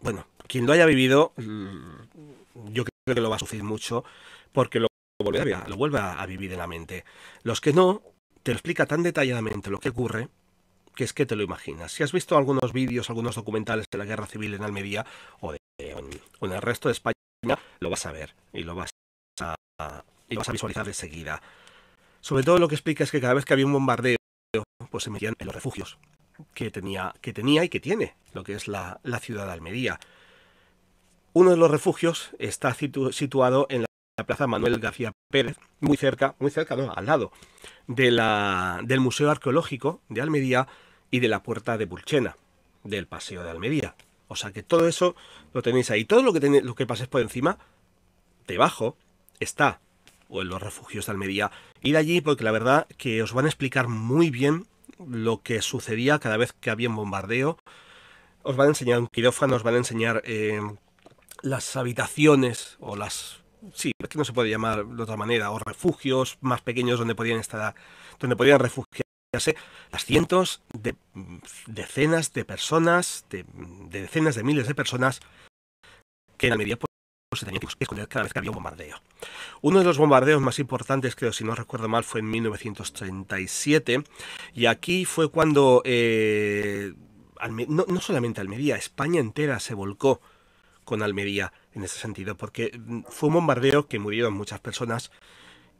S1: bueno, quien lo haya vivido, mm, yo creo que lo va a sufrir mucho, porque lo vuelve a, vivir en la mente. Los que no, te explica tan detalladamente lo que ocurre, que es que te lo imaginas. Si has visto algunos vídeos, algunos documentales de la guerra civil en Almería o, de, en, el resto de España, lo vas a ver y lo vas a, y lo vas a visualizar de seguida. Sobre todo lo que explica es que cada vez que había un bombardeo, pues se metían en los refugios que tenía, que tenía y que tiene lo que es la, ciudad de Almería. Uno de los refugios está situado en la Plaza Manuel García Pérez, muy cerca, muy cerca, no, al lado de la, del Museo Arqueológico de Almería y de la Puerta de Pulchena, del Paseo de Almería. O sea que todo eso lo tenéis ahí. Todo lo que, tenéis, que paséis por encima, debajo, está, o en los refugios de Almería. Ir allí porque la verdad que os van a explicar muy bien lo que sucedía cada vez que había un bombardeo. Os van a enseñar un quirófano, os van a enseñar eh, las habitaciones o las sí, es que no se puede llamar de otra manera, o refugios más pequeños donde podían estar, donde podían refugiarse las cientos de decenas de personas, de, decenas de miles de personas que en Almería pues, se tenían que esconder cada vez que había un bombardeo. Uno de los bombardeos más importantes, creo, si no recuerdo mal, fue en 1937, y aquí fue cuando eh, no, no solamente Almería, España entera se volcó con Almería en ese sentido, porque mm, fue un bombardeo que murieron muchas personas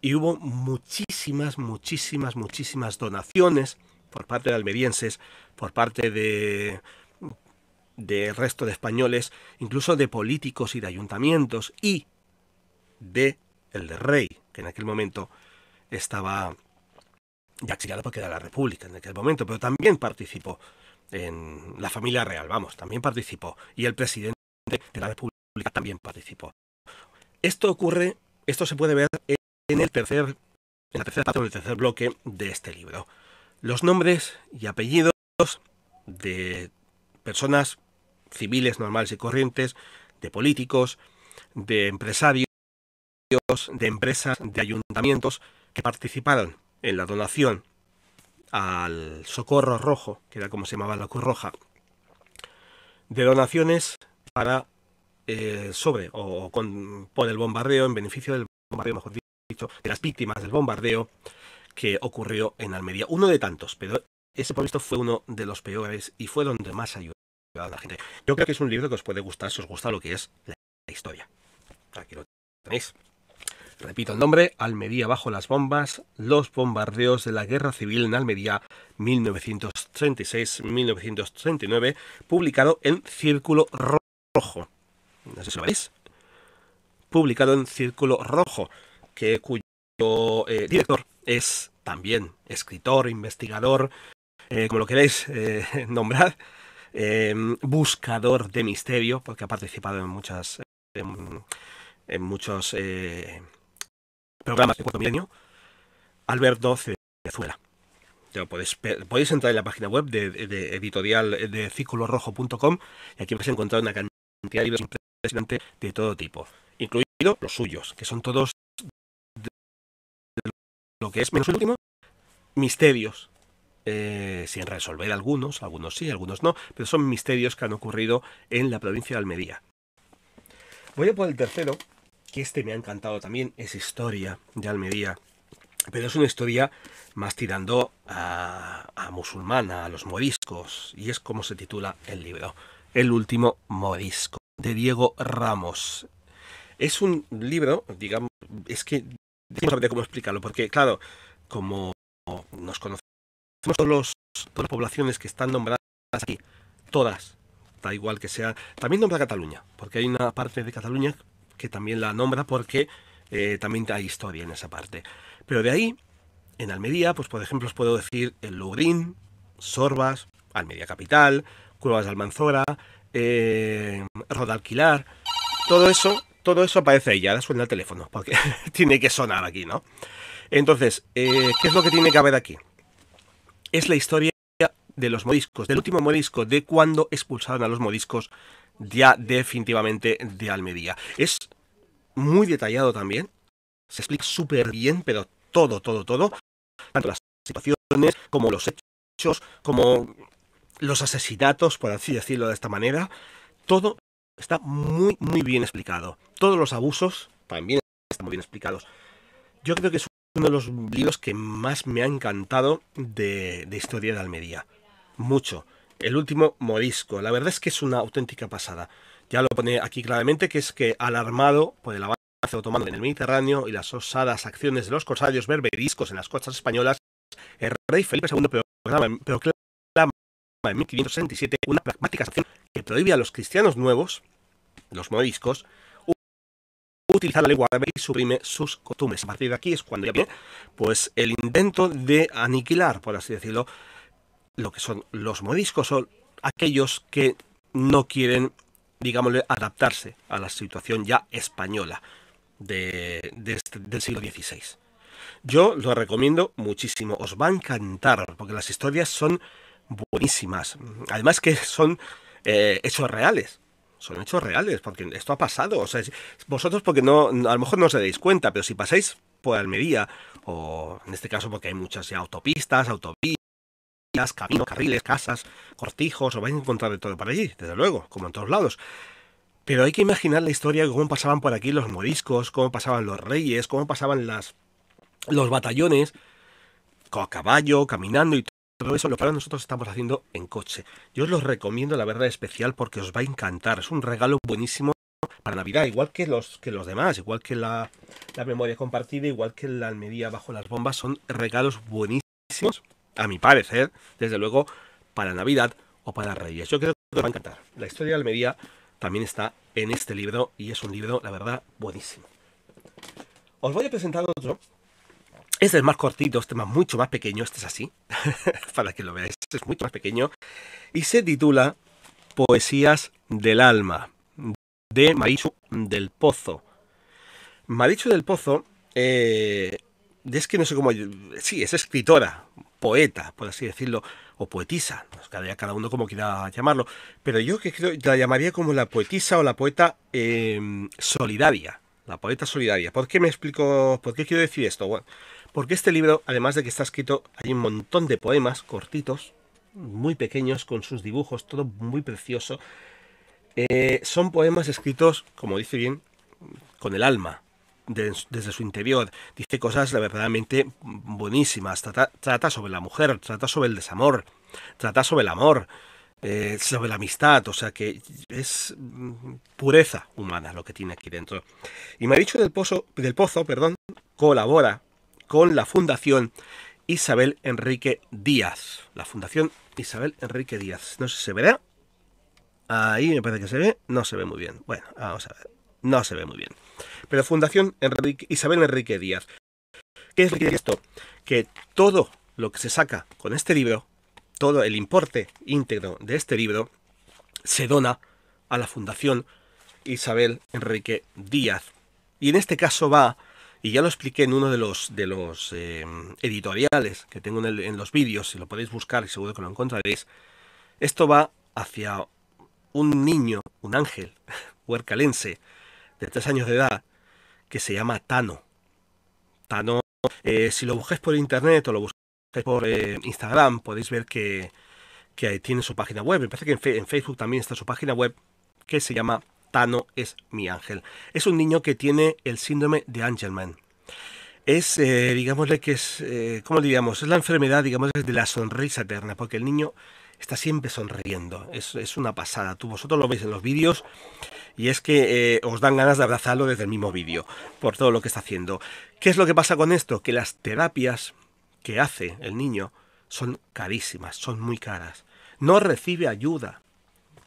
S1: y hubo muchísimas, muchísimas, muchísimas donaciones por parte de almerienses, por parte de de resto de españoles, incluso de políticos y de ayuntamientos y de el rey, que en aquel momento estaba ya exiliado porque era la República en aquel momento, pero también participó en la familia real, vamos, también participó, y el presidente de la República también participó. Esto ocurre, esto se puede ver en el tercer, en la tercera parte o el tercer bloque de este libro. Los nombres y apellidos de personas civiles normales y corrientes, de políticos, de empresarios, de empresas, de ayuntamientos que participaron en la donación al Socorro Rojo, que era como se llamaba la Cruz Roja, de donaciones para eh, sobre o con, por el bombardeo, en beneficio del bombardeo, mejor de las víctimas del bombardeo que ocurrió en Almería. Uno de tantos, pero ese por visto fue uno de los peores y fue donde más ayudó a la gente. Yo creo que es un libro que os puede gustar si os gusta lo que es la historia. Aquí lo tenéis. Repito el nombre, Almería bajo las bombas, los bombardeos de la Guerra Civil en Almería 1936-1939, publicado en Círculo Rojo. No sé si lo veis. Publicado en Círculo Rojo, cuyo eh, director es también escritor, investigador, eh, como lo queréis eh, nombrar, buscador de misterio, porque ha participado en muchas en, muchos programas de cuarto milenio, Alberto Cezuela. Podéis, podéis, entrar en la página web de, editorial de círculorrojo.com y aquí vais a encontrar una cantidad de libros impresionantes de todo tipo, incluidos los suyos, que son todos lo que es menos el último, misterios. Eh, sin resolver algunos, algunos sí, algunos no, pero son misterios que han ocurrido en la provincia de Almería. Voy a por el tercero, que este me ha encantado también, es historia de Almería, pero es una historia más tirando a, a musulmana, a los moriscos, y es como se titula el libro, El último morisco, de Diego Ramos. Es un libro, digamos, es que sabría cómo explicarlo, porque claro, como nos conocemos todos los, todas las poblaciones que están nombradas aquí, todas, da igual que sea, también nombra Cataluña, porque hay una parte de Cataluña que también la nombra porque eh, también hay historia en esa parte. Pero de ahí, en Almería, pues por ejemplo os puedo decir el Lugrín, Sorbas, Almería Capital, Cuevas de Almanzora, eh, Rodalquilar, todo eso, todo eso aparece ahí, ahora suena el teléfono, porque tiene que sonar aquí, ¿no? Entonces, eh, ¿qué es lo que tiene que haber aquí? Es la historia de los modiscos, del último modisco, de cuando expulsaron a los modiscos ya definitivamente de Almería. Es muy detallado también, se explica súper bien, pero todo, todo, todo, tanto las situaciones como los hechos, como los asesinatos, por así decirlo de esta manera, todo está muy, muy bien explicado. Todos los abusos también están muy bien explicados. Yo creo que es uno de los libros que más me ha encantado de, de historia de Almería. Mucho. El último morisco. La verdad es que es una auténtica pasada. Ya lo pone aquí claramente que es que alarmado por el avance otomano en el Mediterráneo y las osadas acciones de los corsarios berberiscos en las costas españolas, el rey Felipe II proclama en 1567 una pragmática sanción que prohíbe a los cristianos nuevos, los moriscos, utilizar la lengua árabe y suprime sus costumbres. A partir de aquí es cuando ya viene pues, el intento de aniquilar, por así decirlo, lo que son los moriscos, son aquellos que no quieren, digámosle, adaptarse a la situación ya española este, del siglo XVI. Yo lo recomiendo muchísimo, os va a encantar, porque las historias son buenísimas. Además que son eh, hechos reales. Son hechos reales, porque esto ha pasado. O sea, vosotros porque no, a lo mejor no os dais cuenta, pero si pasáis por Almería, o en este caso porque hay muchas ya autopistas, autovías, caminos, carriles, casas, cortijos, os vais a encontrar de todo por allí, desde luego, como en todos lados. Pero hay que imaginar la historia de cómo pasaban por aquí los moriscos, cómo pasaban los reyes, cómo pasaban las, los batallones, a caballo, caminando y todo eso lo que nosotros estamos haciendo en coche. Yo os lo recomiendo, la verdad, especial porque os va a encantar. Es un regalo buenísimo para Navidad, igual que los, que los demás, igual que la, la memoria compartida, igual que la Almería bajo las bombas, son regalos buenísimos, a mi parecer, desde luego, para Navidad o para Reyes. Yo creo que os va a encantar. La historia de Almería también está en este libro y es un libro, la verdad, buenísimo. Os voy a presentar otro este es más cortito, este es mucho más pequeño, este es así, para que lo veáis, este es mucho más pequeño, y se titula Poesías del Alma, de Marichu del Pozo. Marichu del Pozo, eh, es que no sé cómo, sí, es escritora, poeta, por así decirlo, o poetisa, cada, uno como quiera llamarlo, pero yo que creo, la llamaría como la poetisa o la poeta eh, solidaria, la poeta solidaria. ¿Por qué me explico, por qué quiero decir esto? Bueno, porque este libro, además de que está escrito, hay un montón de poemas cortitos, muy pequeños, con sus dibujos, todo muy precioso. Eh, son poemas escritos, como dice bien, con el alma, desde su interior. Dice cosas verdaderamente buenísimas. Trata, sobre la mujer, trata sobre el desamor, trata sobre el amor, eh, sobre la amistad. O sea que es pureza humana lo que tiene aquí dentro. Y me ha dicho del, pozo, del pozo, perdón, colabora con la Fundación Isabel Enrique Díaz. La Fundación Isabel Enrique Díaz. No sé si se verá. Ahí me parece que se ve. No se ve muy bien. Bueno, vamos a ver. No se ve muy bien. Pero Fundación Isabel Enrique Díaz. ¿Qué es esto? Que todo lo que se saca con este libro, todo el importe íntegro de este libro, se dona a la Fundación Isabel Enrique Díaz. Y en este caso va y ya lo expliqué en uno de los, de los eh, editoriales que tengo en, los vídeos, si lo podéis buscar seguro que lo encontraréis. Esto va hacia un niño, un ángel huercalense de tres años de edad que se llama Tano. Tano, eh, si lo buscáis por internet o lo buscáis por eh, Instagram, podéis ver que, que, tiene su página web. Me parece que en Facebook también está su página web que se llama Tano es mi ángel. Es un niño que tiene el síndrome de Angelman. Es, eh, digámosle que es, eh, ¿cómo diríamos? Es la enfermedad, digamos, de la sonrisa eterna, porque el niño está siempre sonriendo. Es, una pasada. Tú vosotros lo veis en los vídeos y es que eh, os dan ganas de abrazarlo desde el mismo vídeo, por todo lo que está haciendo. ¿Qué es lo que pasa con esto? Que las terapias que hace el niño son carísimas, son muy caras. No recibe ayuda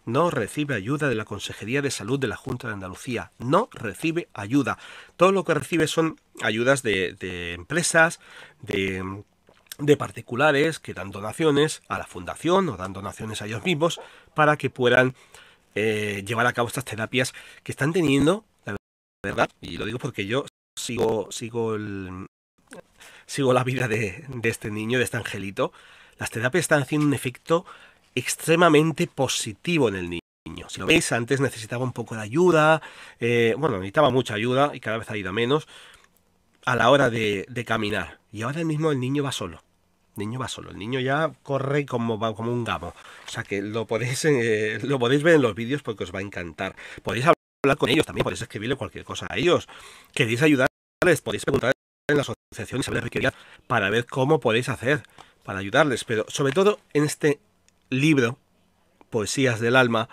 S1: no recibe ayuda de la Consejería de Salud de la Junta de Andalucía. No recibe ayuda. Todo lo que recibe son ayudas de, empresas, de, de particulares que dan donaciones a la fundación o dan donaciones a ellos mismos para que puedan eh, llevar a cabo estas terapias que están teniendo, la verdad, y lo digo porque yo sigo, sigo, el, sigo la vida de, de este niño, de este angelito, las terapias están haciendo un efecto extremadamente positivo en el niño. Si lo veis, antes necesitaba un poco de ayuda, eh, bueno, necesitaba mucha ayuda y cada vez ha ido menos a la hora de, caminar. Y ahora mismo el niño va solo. El niño va solo. El niño ya corre como, como un gamo. O sea que lo podéis, eh, lo podéis ver en los vídeos porque os va a encantar. Podéis hablar con ellos también, podéis escribirle cualquier cosa a ellos. Queréis ayudarles, podéis preguntar en la asociación Isabel Riquería para ver cómo podéis hacer para ayudarles. Pero sobre todo en este libro, Poesías del Alma,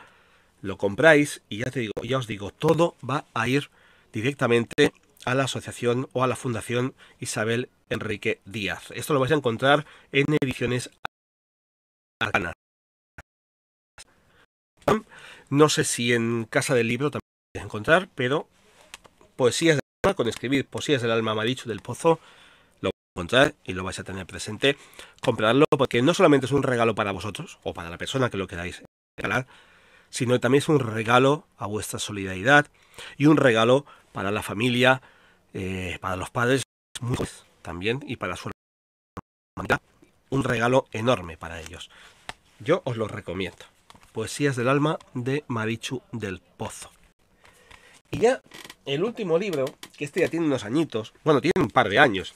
S1: lo compráis y ya te digo, ya os digo, todo va a ir directamente a la asociación o a la Fundación Isabel Enrique Díaz. Esto lo vais a encontrar en ediciones arcanas. No sé si en Casa del Libro también a encontrar, pero Poesías del Alma, con escribir Poesías del Alma Marichu del Pozo, y lo vais a tener presente. Comprarlo porque no solamente es un regalo para vosotros o para la persona que lo queráis regalar, sino también es un regalo a vuestra solidaridad y un regalo para la familia, eh, para los padres también y para su hermandad. Un regalo enorme para ellos. Yo os lo recomiendo. Poesías del alma de Marichu del Pozo. Y ya el último libro, que este ya tiene unos añitos, bueno, tiene un par de años,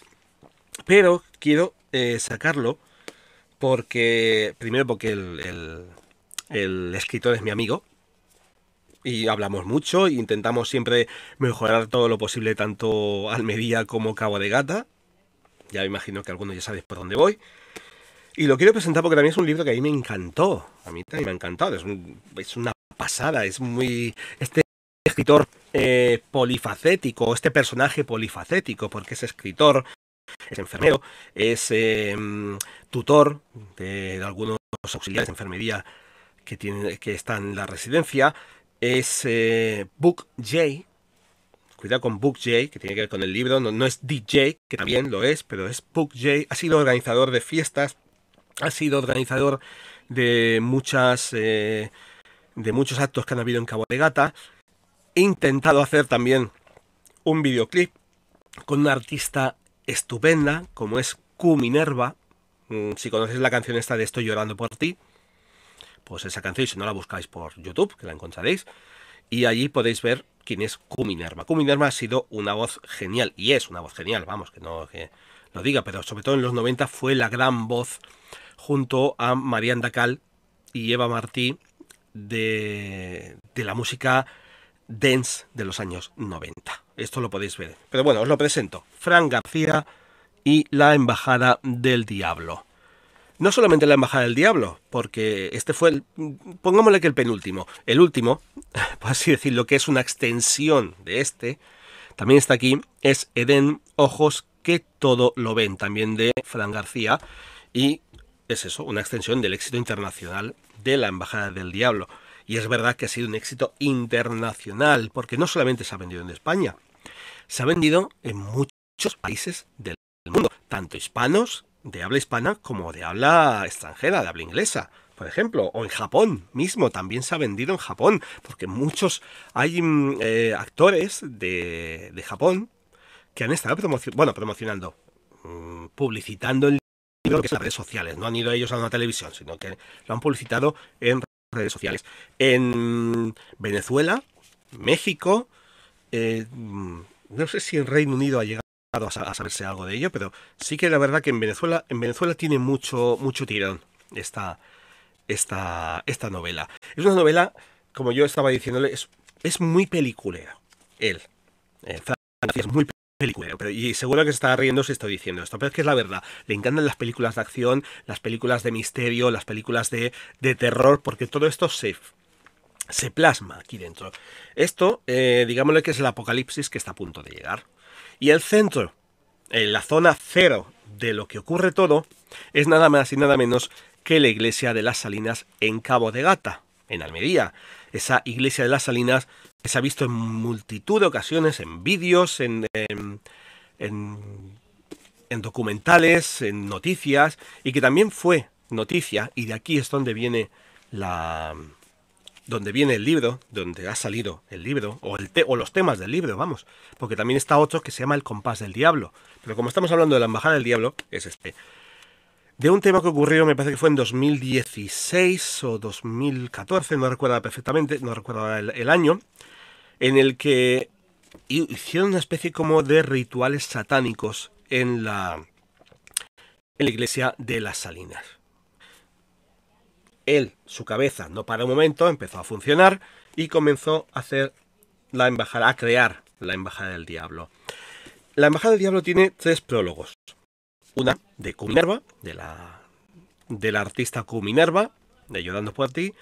S1: pero quiero eh, sacarlo porque, primero porque el, el, escritor es mi amigo, y hablamos mucho e intentamos siempre mejorar todo lo posible tanto Almería como Cabo de Gata. Ya me imagino que algunos ya sabéis por dónde voy. Y lo quiero presentar porque también es un libro que a mí me encantó. A mí también me ha encantado. Es, es una pasada. Es muy... Este escritor eh, polifacético, este personaje polifacético, porque es escritor, es enfermero, es eh, tutor de, algunos auxiliares de enfermería que, tienen, que están en la residencia, es eh, Book J. Cuidado con Book J, que tiene que ver con el libro. No, no, es DJ, que también lo es, pero es Book J. Ha sido organizador de fiestas, ha sido organizador de muchas. Eh, de muchos actos que han habido en Cabo de Gata. He intentado hacer también un videoclip con una artista estupenda, como es Q. Mm, si conocéis la canción esta de Estoy llorando por ti, pues esa canción, si no la buscáis por YouTube, que la encontraréis, y allí podéis ver quién es. Q Minerva ha sido una voz genial, y es una voz genial, vamos, que no que lo diga, pero sobre todo en los 90 fue la gran voz junto a Marian Dacal y Eva Martí de, de la música dance de los años 90. Esto lo podéis ver. Pero bueno, os lo presento. Fran García y la Embajada del Diablo no solamente la Embajada del Diablo, porque este fue, el, pongámosle que el penúltimo, el último, por así decirlo, que es una extensión de este, también está aquí, es Eden Ojos que todo lo ven, también de Fran García, y es eso, una extensión del éxito internacional de la Embajada del Diablo. Y es verdad que ha sido un éxito internacional, porque no solamente se ha vendido en España, se ha vendido en muchos países del mundo, tanto hispanos de habla hispana como de habla extranjera, de habla inglesa, por ejemplo, o en Japón mismo, también se ha vendido en Japón, porque muchos, hay eh, actores de, de, Japón que han estado promocionando, bueno, promocionando, mmm, publicitando el libro que es en las redes sociales, no han ido ellos a una televisión, sino que lo han publicitado en redes sociales. En Venezuela, México, eh, no sé si en Reino Unido ha llegado a saberse algo de ello, pero sí que la verdad que en Venezuela, en Venezuela tiene mucho, mucho tirón esta, esta, esta novela. Es una novela, como yo estaba diciéndole, es, muy peliculera. Él, eh, es muy peliculero, pero, y seguro que se está riendo si estoy diciendo esto, pero es que es la verdad. Le encantan las películas de acción, las películas de misterio, las películas de, de terror, porque todo esto se, se plasma aquí dentro. Esto, eh, digámosle que es el apocalipsis que está a punto de llegar. Y el centro, en la zona cero de lo que ocurre todo, es nada más y nada menos que la iglesia de las Salinas en Cabo de Gata, en Almería. Esa iglesia de las Salinas que se ha visto en multitud de ocasiones, en vídeos, en, en, en, documentales, en noticias, y que también fue noticia, y de aquí es donde viene la, donde viene el libro, donde ha salido el libro, o, el o los temas del libro, vamos, porque también está otro que se llama El compás del diablo, pero como estamos hablando de la embajada del diablo, es este. De un tema que ocurrió, me parece que fue en 2016 o 2014, no recuerdo perfectamente, no recuerdo el, el año, en el que hicieron una especie como de rituales satánicos en la, en la iglesia de las Salinas él, su cabeza, no para un momento, empezó a funcionar y comenzó a hacer la embajada, a crear la embajada del diablo. La embajada del diablo tiene tres prólogos. Una de Q Minerva, de la, de la artista Q Minerva, de Llorando por ti.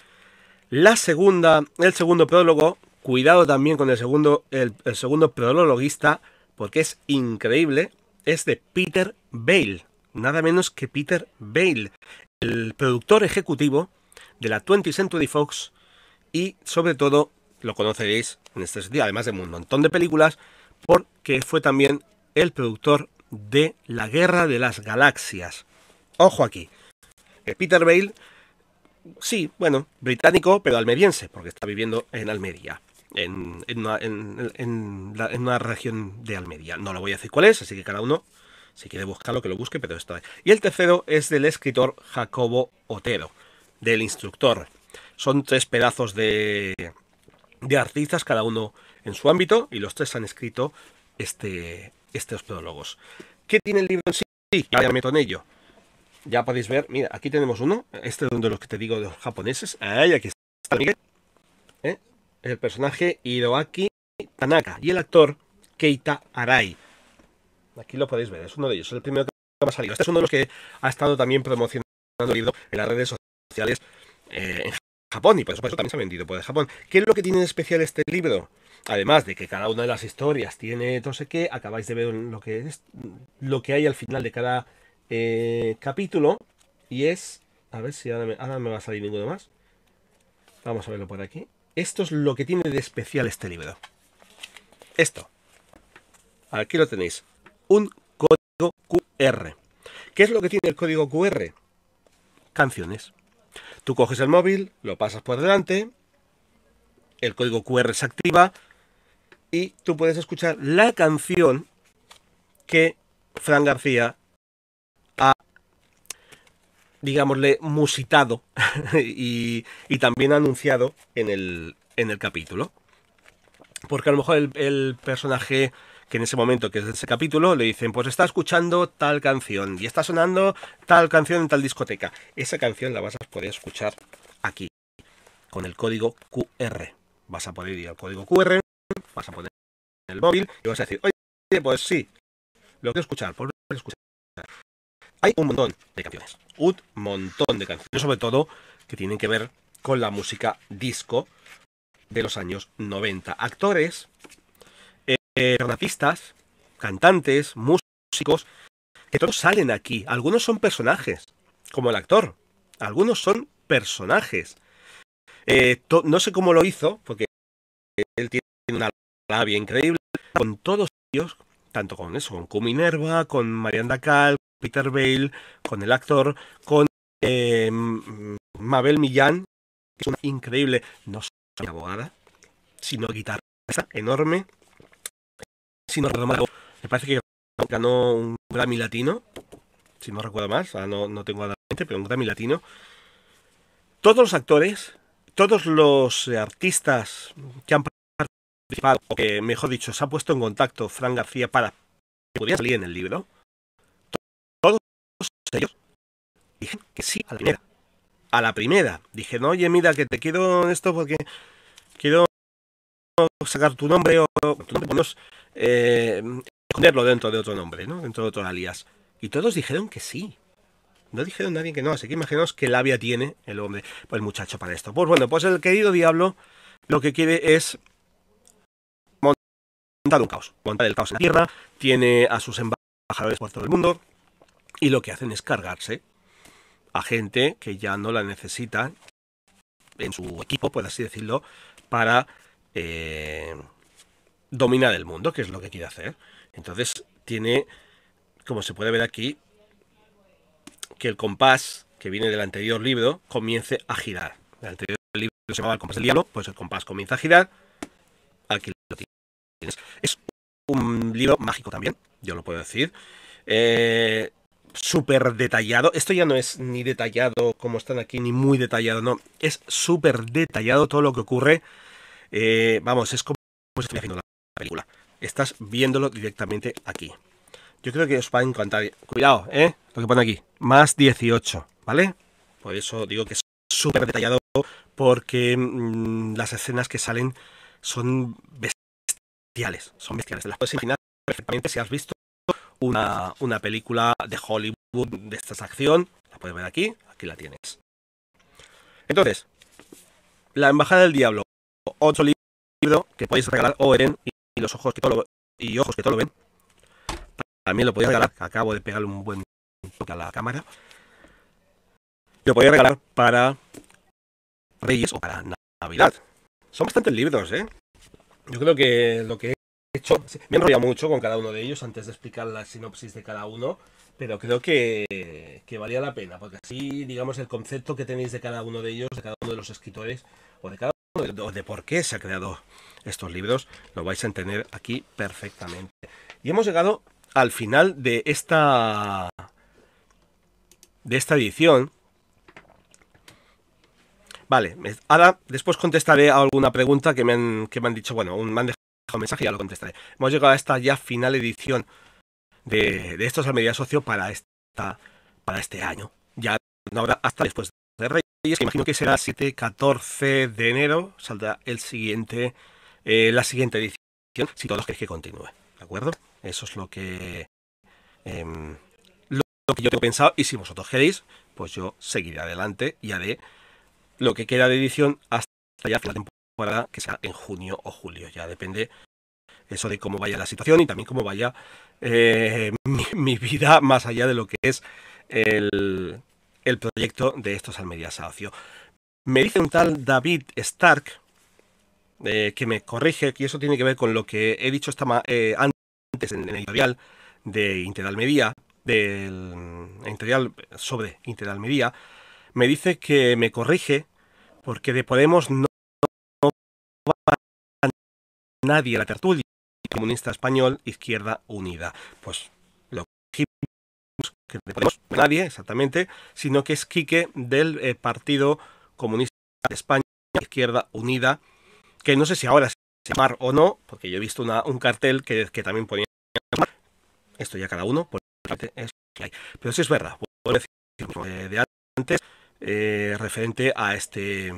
S1: La segunda, el segundo prólogo, cuidado también con el segundo, el, segundo prologuista, porque es increíble, es de Peter Bale, nada menos que Peter Bale, el productor ejecutivo de la 20th Century Fox y sobre todo lo conoceréis en este sentido, además de un montón de películas, porque fue también el productor de La Guerra de las Galaxias. Ojo aquí. Peter Bale, sí, bueno, británico, pero almeriense, porque está viviendo en Almería. En, una, en, una, región de Almería. No lo voy a decir cuál es, así que cada uno si quiere buscarlo, que lo busque, pero esto Y el tercero es del escritor Jacobo Otero, del instructor. Son tres pedazos de, de artistas, cada uno en su ámbito, y los tres han escrito este, estos prólogos. ¿Qué tiene el libro en sí? Ya me meto en ello. Ya podéis ver, mira, aquí tenemos uno. Este es uno de los que te digo de los japoneses. Ahí, aquí está Miguel. El personaje Hiroaki Tanaka y el actor Keita Arai. Aquí lo podéis ver, es uno de ellos, es el primero que me ha salido. Este es uno de los que ha estado también promocionando el libro en las redes sociales eh, en Japón y por eso, también se ha vendido por Japón. ¿Qué es lo que tiene de especial este libro? Además de que cada una de las historias tiene no sé qué, acabáis de ver lo que es lo que hay al final de cada eh, capítulo y es a ver si ahora me, ahora me va a salir ninguno más. Vamos a verlo por aquí. Esto es lo que tiene de especial este libro. Esto. Aquí lo tenéis un código QR. ¿Qué es lo que tiene el código QR? Canciones. Tú coges el móvil, lo pasas por delante, el código QR se activa y tú puedes escuchar la canción que Fran García ha, digámosle, musitado y, también anunciado en el, en el capítulo. Porque a lo mejor el personaje que en ese momento, que es ese capítulo, le dicen, pues está escuchando tal canción y está sonando tal canción en tal discoteca. Esa canción la vas a poder escuchar aquí, con el código QR. Vas a poder ir al código QR, vas a poner el móvil y vas a decir, oye, pues sí, lo quiero escuchar, por escuchar. Hay un montón de canciones, un montón de canciones, sobre todo que tienen que ver con la música disco de los años 90. Actores eh, artistas, cantantes, músicos, que todos salen aquí. Algunos son personajes, como el actor. Algunos son personajes. Eh, no sé cómo lo hizo, porque él tiene una labia increíble. Con todos ellos, tanto con eso, con Cuminerva, con Marianne Dacal, Peter Bale, con el actor, con eh, Mabel Millán, que es una increíble, no solo abogada, sino guitarrista enorme, si no recuerdo mal, me parece que ganó un Grammy Latino, si no recuerdo más, no, no tengo nada en mente, pero un Grammy Latino. Todos los actores, todos los artistas que han participado, o que mejor dicho, se ha puesto en contacto Fran García para que pudiera salir en el libro, ellos dijeron que sí a la primera. A la primera. Dije, no, oye, mira, que te quiero esto porque quiero sacar tu nombre o tu nombre, eh, esconderlo dentro de otro nombre, ¿no? Dentro de otro alias. Y todos dijeron que sí. No dijeron nadie que no, así que imaginaos qué labia tiene el hombre, pues el muchacho para esto. Pues bueno, pues el querido diablo lo que quiere es montar un caos, montar el caos en la tierra, tiene a sus embajadores por todo el mundo y lo que hacen es cargarse a gente que ya no la necesita en su equipo, por así decirlo, para eh, dominar el mundo, que es lo que quiere hacer. Entonces tiene, como se puede ver aquí, que el compás que viene del anterior libro comience a girar. El anterior libro se llamaba el compás del diablo, pues el compás comienza a girar. Aquí lo tienes. Es un libro mágico también, yo lo puedo decir. Eh, súper detallado. Esto ya no es ni detallado como están aquí, ni muy detallado, no. Es súper detallado todo lo que ocurre. Eh, vamos, es como si la película. Estás viéndolo directamente aquí. Yo creo que os va a encantar. Cuidado, ¿eh? Lo que pone aquí. Más 18, ¿vale? Por eso digo que es súper detallado porque mm, las escenas que salen son bestiales. Son bestiales. las puedes imaginar perfectamente si has visto una, una película de Hollywood de esta acción. La puedes ver aquí. Aquí la tienes. Entonces, La Embajada del Diablo. Otro libro que podéis regalar. Oren y los ojos que todo lo, y ojos que todo lo ven. También lo podéis regalar. Acabo de pegarle un buen toque a la cámara. Lo podéis regalar para Reyes o para Navidad. Son bastantes libros, ¿eh? Yo creo que lo que Me he enrollado mucho con cada uno de ellos antes de explicar la sinopsis de cada uno, pero creo que, valía la pena, porque así, digamos, el concepto que tenéis de cada uno de ellos, de cada uno de los escritores, o de cada uno de, de por qué se ha creado estos libros, lo vais a entender aquí perfectamente. Y hemos llegado al final de esta de esta edición Vale, ahora después contestaré a alguna pregunta que me han, que me han dicho, bueno, un, me han dejado un mensaje y ya lo contestaré. Hemos llegado a esta ya final edición de, de estos al media socio para, esta, para este año. Ya no habrá hasta después de Reyes, que imagino que será 7-14 de enero, saldrá el siguiente, eh, la siguiente edición, si todos queréis que continúe. ¿De acuerdo? Eso es lo que, eh, lo, que yo tengo pensado. Y si vosotros queréis, pues yo seguiré adelante y haré lo que queda de edición hasta ya la temporada, que sea en junio o julio. Ya depende eso de cómo vaya la situación y también cómo vaya eh, mi, vida más allá de lo que es el, el proyecto de estos Almería Socio. Me dice un tal David Stark eh, que me corrige, que eso tiene que ver con lo que he dicho esta eh, antes en, el editorial de Interalmería, del editorial sobre Interalmería, me dice que me corrige porque de Podemos no, nadie a la tertulia comunista español Izquierda Unida. Pues lo que de Podemos nadie exactamente, sino que es Quique del eh, Partido Comunista de España Izquierda Unida, que no sé si ahora se llamar o no, porque yo he visto una, un cartel que, que también ponía esto ya cada uno, es. Pero sí es verdad, decir eh, de antes eh, referente a este,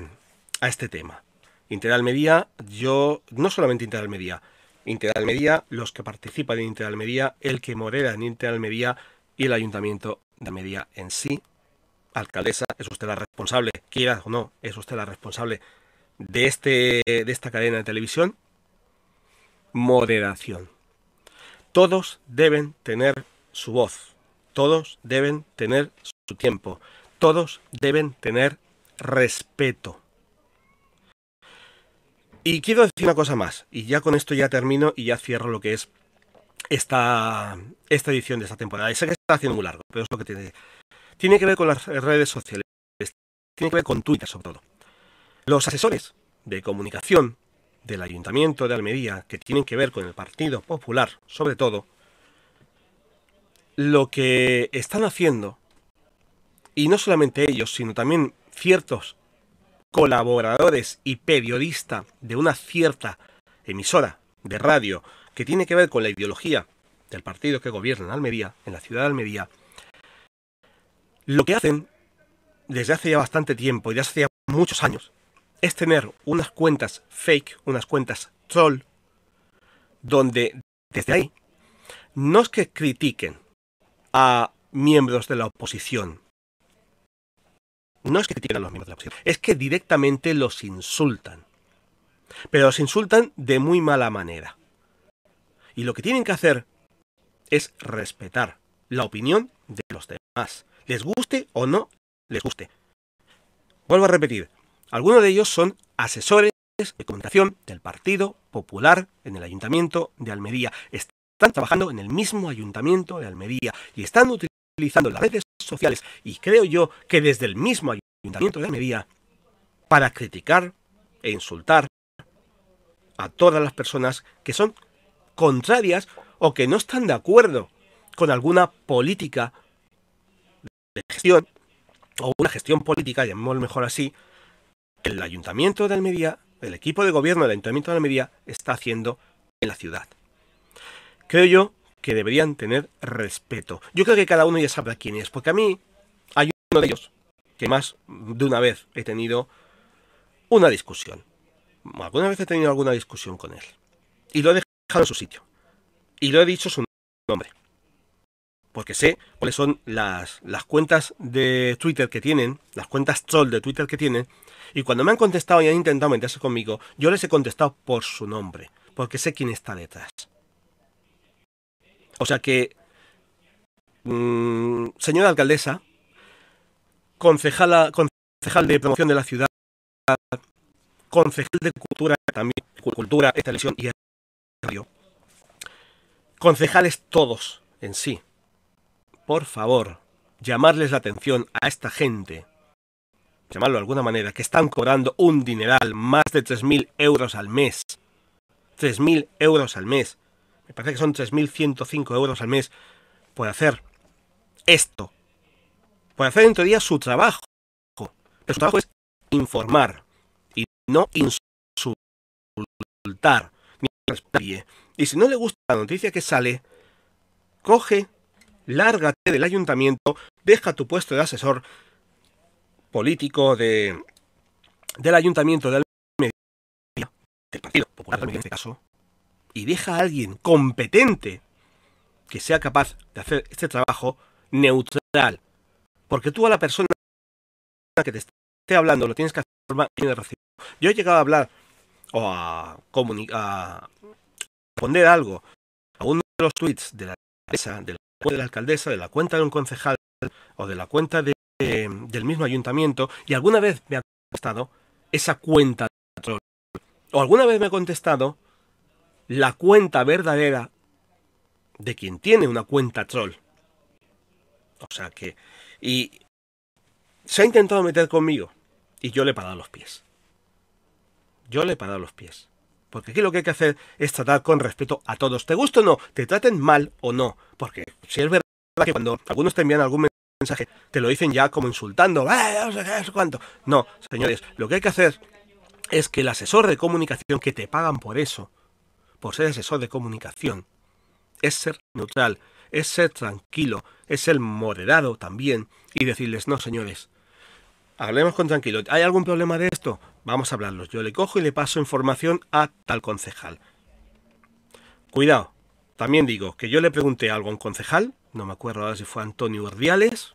S1: a este tema. Interalmería, yo, no solamente Interalmería, Interalmería, los que participan en Interalmería, el que modera en Interalmería y el Ayuntamiento de Almería en sí. Alcaldesa, es usted la responsable, quiera o no, es usted la responsable de, este, de esta cadena de televisión. Moderación. Todos deben tener su voz, todos deben tener su tiempo, todos deben tener respeto. Y quiero decir una cosa más, y ya con esto ya termino y ya cierro lo que es esta, esta edición de esta temporada. Y sé que está haciendo muy largo, pero es lo que tiene. Tiene que ver con las redes sociales, tiene que ver con Twitter sobre todo. Los asesores de comunicación del Ayuntamiento de Almería, que tienen que ver con el Partido Popular, sobre todo, lo que están haciendo y no solamente ellos, sino también ciertos colaboradores y periodistas de una cierta emisora de radio que tiene que ver con la ideología del partido que gobierna en Almería, en la ciudad de Almería, lo que hacen desde hace ya bastante tiempo y desde hace ya muchos años es tener unas cuentas fake, unas cuentas troll, donde desde ahí no es que critiquen a miembros de la oposición, no es que critiquen los miembros de la es que directamente los insultan. Pero los insultan de muy mala manera. Y lo que tienen que hacer es respetar la opinión de los demás, les guste o no les guste. Vuelvo a repetir, Algunos de ellos son asesores de comunicación del Partido Popular en el Ayuntamiento de Almería. Están trabajando en el mismo Ayuntamiento de Almería y están utilizando las redes y creo yo que desde el mismo Ayuntamiento de Almería para criticar e insultar a todas las personas que son contrarias o que no están de acuerdo con alguna política de gestión o una gestión política, llamémoslo mejor así, el Ayuntamiento de Almería, el equipo de gobierno del Ayuntamiento de Almería está haciendo en la ciudad. Creo yo que deberían tener respeto. Yo creo que cada uno ya sabrá quién es, porque a mí hay uno de ellos que más de una vez he tenido una discusión. Alguna vez he tenido alguna discusión con él. Y lo he dejado en su sitio. Y lo he dicho su nombre. Porque sé cuáles son las, las cuentas de Twitter que tienen, las cuentas troll de Twitter que tienen. Y cuando me han contestado y han intentado meterse conmigo, yo les he contestado por su nombre. Porque sé quién está detrás. O sea que, mmm, señora alcaldesa, concejala, concejal de promoción de la ciudad, concejal de cultura también, cultura, televisión y radio, concejales todos en sí, por favor, llamarles la atención a esta gente, llamarlo de alguna manera, que están cobrando un dineral, más de 3.000 euros al mes. 3.000 euros al mes. Me parece que son 3.105 euros al mes por hacer esto. Por hacer en teoría su trabajo. Pero su trabajo es informar y no insultar ni nadie. Y si no le gusta la noticia que sale, coge, lárgate del ayuntamiento, deja tu puesto de asesor político de, del ayuntamiento de Almería, del Partido Popular en este caso, y deja a alguien competente que sea capaz de hacer este trabajo neutral. Porque tú a la persona que te esté hablando lo tienes que hacer de forma de. Yo he llegado a hablar o a, a responder algo a uno de los tweets de la alcaldesa, de la, de la alcaldesa, de la cuenta de un concejal o de la cuenta de, de, del mismo ayuntamiento y alguna vez me ha contestado esa cuenta troll. O alguna vez me ha contestado la cuenta verdadera de quien tiene una cuenta troll. O sea que... Y se ha intentado meter conmigo y yo le he parado los pies. Yo le he parado los pies. Porque aquí lo que hay que hacer es tratar con respeto a todos. Te gusta o no, te traten mal o no. Porque si es verdad que cuando algunos te envían algún mensaje, te lo dicen ya como insultando. Cuánto. No, señores, lo que hay que hacer es que el asesor de comunicación que te pagan por eso, por ser asesor de comunicación, es ser neutral, es ser tranquilo, es ser moderado también y decirles, no, señores, hablemos con tranquilo. ¿Hay algún problema de esto? Vamos a hablarlo. Yo le cojo y le paso información a tal concejal. Cuidado. También digo que yo le pregunté algo a un concejal, no me acuerdo ahora si fue Antonio Urdiales,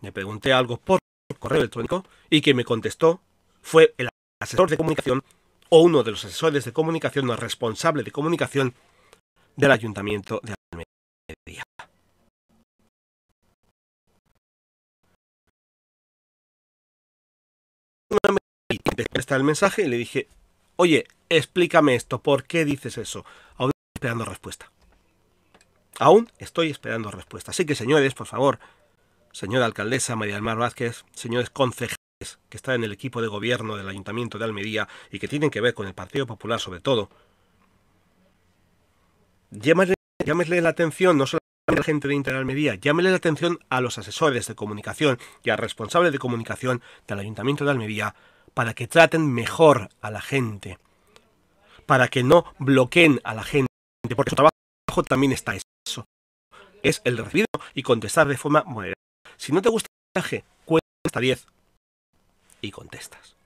S1: le pregunté algo por correo electrónico y que me contestó fue el asesor de comunicación o uno de los asesores de comunicación o responsable de comunicación del ayuntamiento de Almería. está el mensaje y le dije, oye, explícame esto, ¿por qué dices eso? Aún estoy esperando respuesta. Aún estoy esperando respuesta. Así que, señores, por favor, señora alcaldesa María del Vázquez, señores concejales que están en el equipo de gobierno del Ayuntamiento de Almería y que tienen que ver con el Partido Popular sobre todo, llámele la atención no solo a la gente de Interalmería, llámele la atención a los asesores de comunicación y al responsable de comunicación del Ayuntamiento de Almería para que traten mejor a la gente, para que no bloqueen a la gente, porque su trabajo también está eso. Es el recibido y contestar de forma moderada. Si no te gusta el mensaje, cuesta 10 y contestas.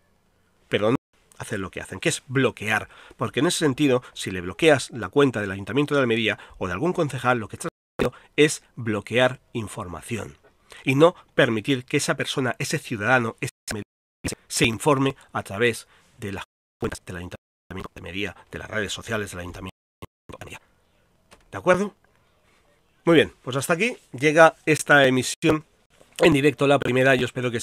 S1: Pero no hacer lo que hacen, que es bloquear, porque en ese sentido, si le bloqueas la cuenta del Ayuntamiento de Almería o de algún concejal, lo que estás haciendo es bloquear información y no permitir que esa persona, ese ciudadano, ese se informe a través de las cuentas del Ayuntamiento de Almería, de las redes sociales del Ayuntamiento de Almería. ¿De acuerdo? Muy bien, pues hasta aquí llega esta emisión en directo, la primera. Yo espero que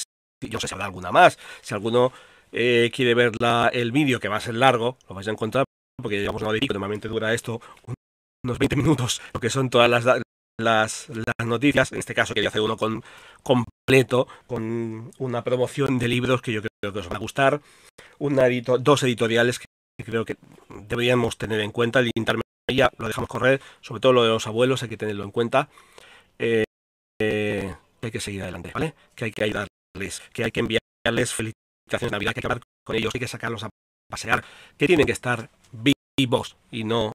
S1: yo sé si habrá alguna más, si alguno eh, quiere ver el vídeo, que va a ser largo, lo vais a encontrar, porque llevamos una hora normalmente dura esto unos 20 minutos, lo que son todas las, las, noticias. En este caso quería hacer uno con, completo, con una promoción de libros que yo creo que os van a gustar, una dos editoriales que creo que deberíamos tener en cuenta, el ya lo dejamos correr, sobre todo lo de los abuelos hay que tenerlo en cuenta. Eh, eh, hay que seguir adelante, ¿vale? Que hay que ayudarles, que hay que enviarles felicitaciones de Navidad, que hay que hablar con ellos, hay que sacarlos a pasear, que tienen que estar vivos y no,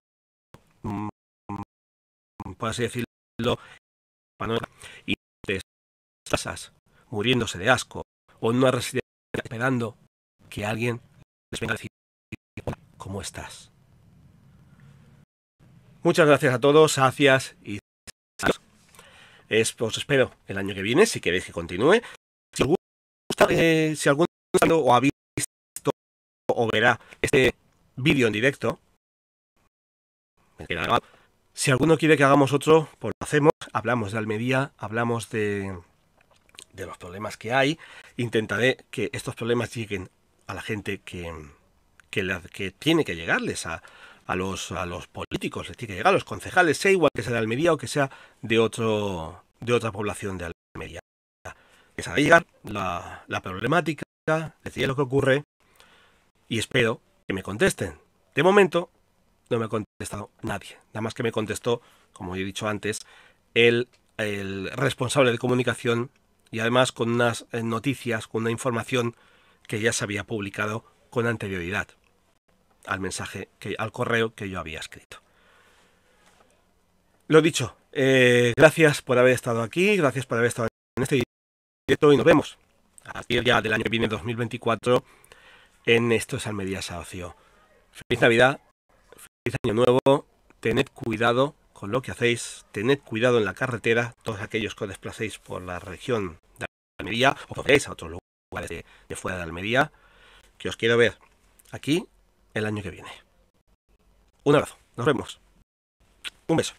S1: mm, por así decirlo, y estás muriéndose de asco o en una residencia esperando que alguien les venga a decir cómo estás. Muchas gracias a todos, gracias y os espero el año que viene, si queréis que continúe. Gusta, eh, si algún o ha visto o verá este vídeo en directo, Si alguno quiere que hagamos otro, pues lo hacemos. Hablamos de Almería, hablamos de, de los problemas que hay. Intentaré que estos problemas lleguen a la gente que, que, que tiene que llegarles a, a los, a los políticos, les tiene que llegar a los concejales, sea igual que sea de Almería o que sea de, otro, de otra población de Almería. Llegar la, la problemática, diré lo que ocurre y espero que me contesten. De momento no me ha contestado nadie, nada más que me contestó, como he dicho antes, el, el responsable de comunicación y además con unas eh, noticias, con una información que ya se había publicado con anterioridad al mensaje, que, al correo que yo había escrito. Lo dicho, eh, gracias por haber estado aquí, gracias por haber estado en este directo y nos vemos a partir ya del año que viene, 2024, en Esto es Almería Saocio. Feliz Navidad, feliz Año Nuevo, tened cuidado con lo que hacéis, tened cuidado en la carretera, todos aquellos que os desplacéis por la región de Almería o podréis a otros lugares de fuera de Almería, que os quiero ver aquí el año que viene. Un abrazo, nos vemos. Un beso.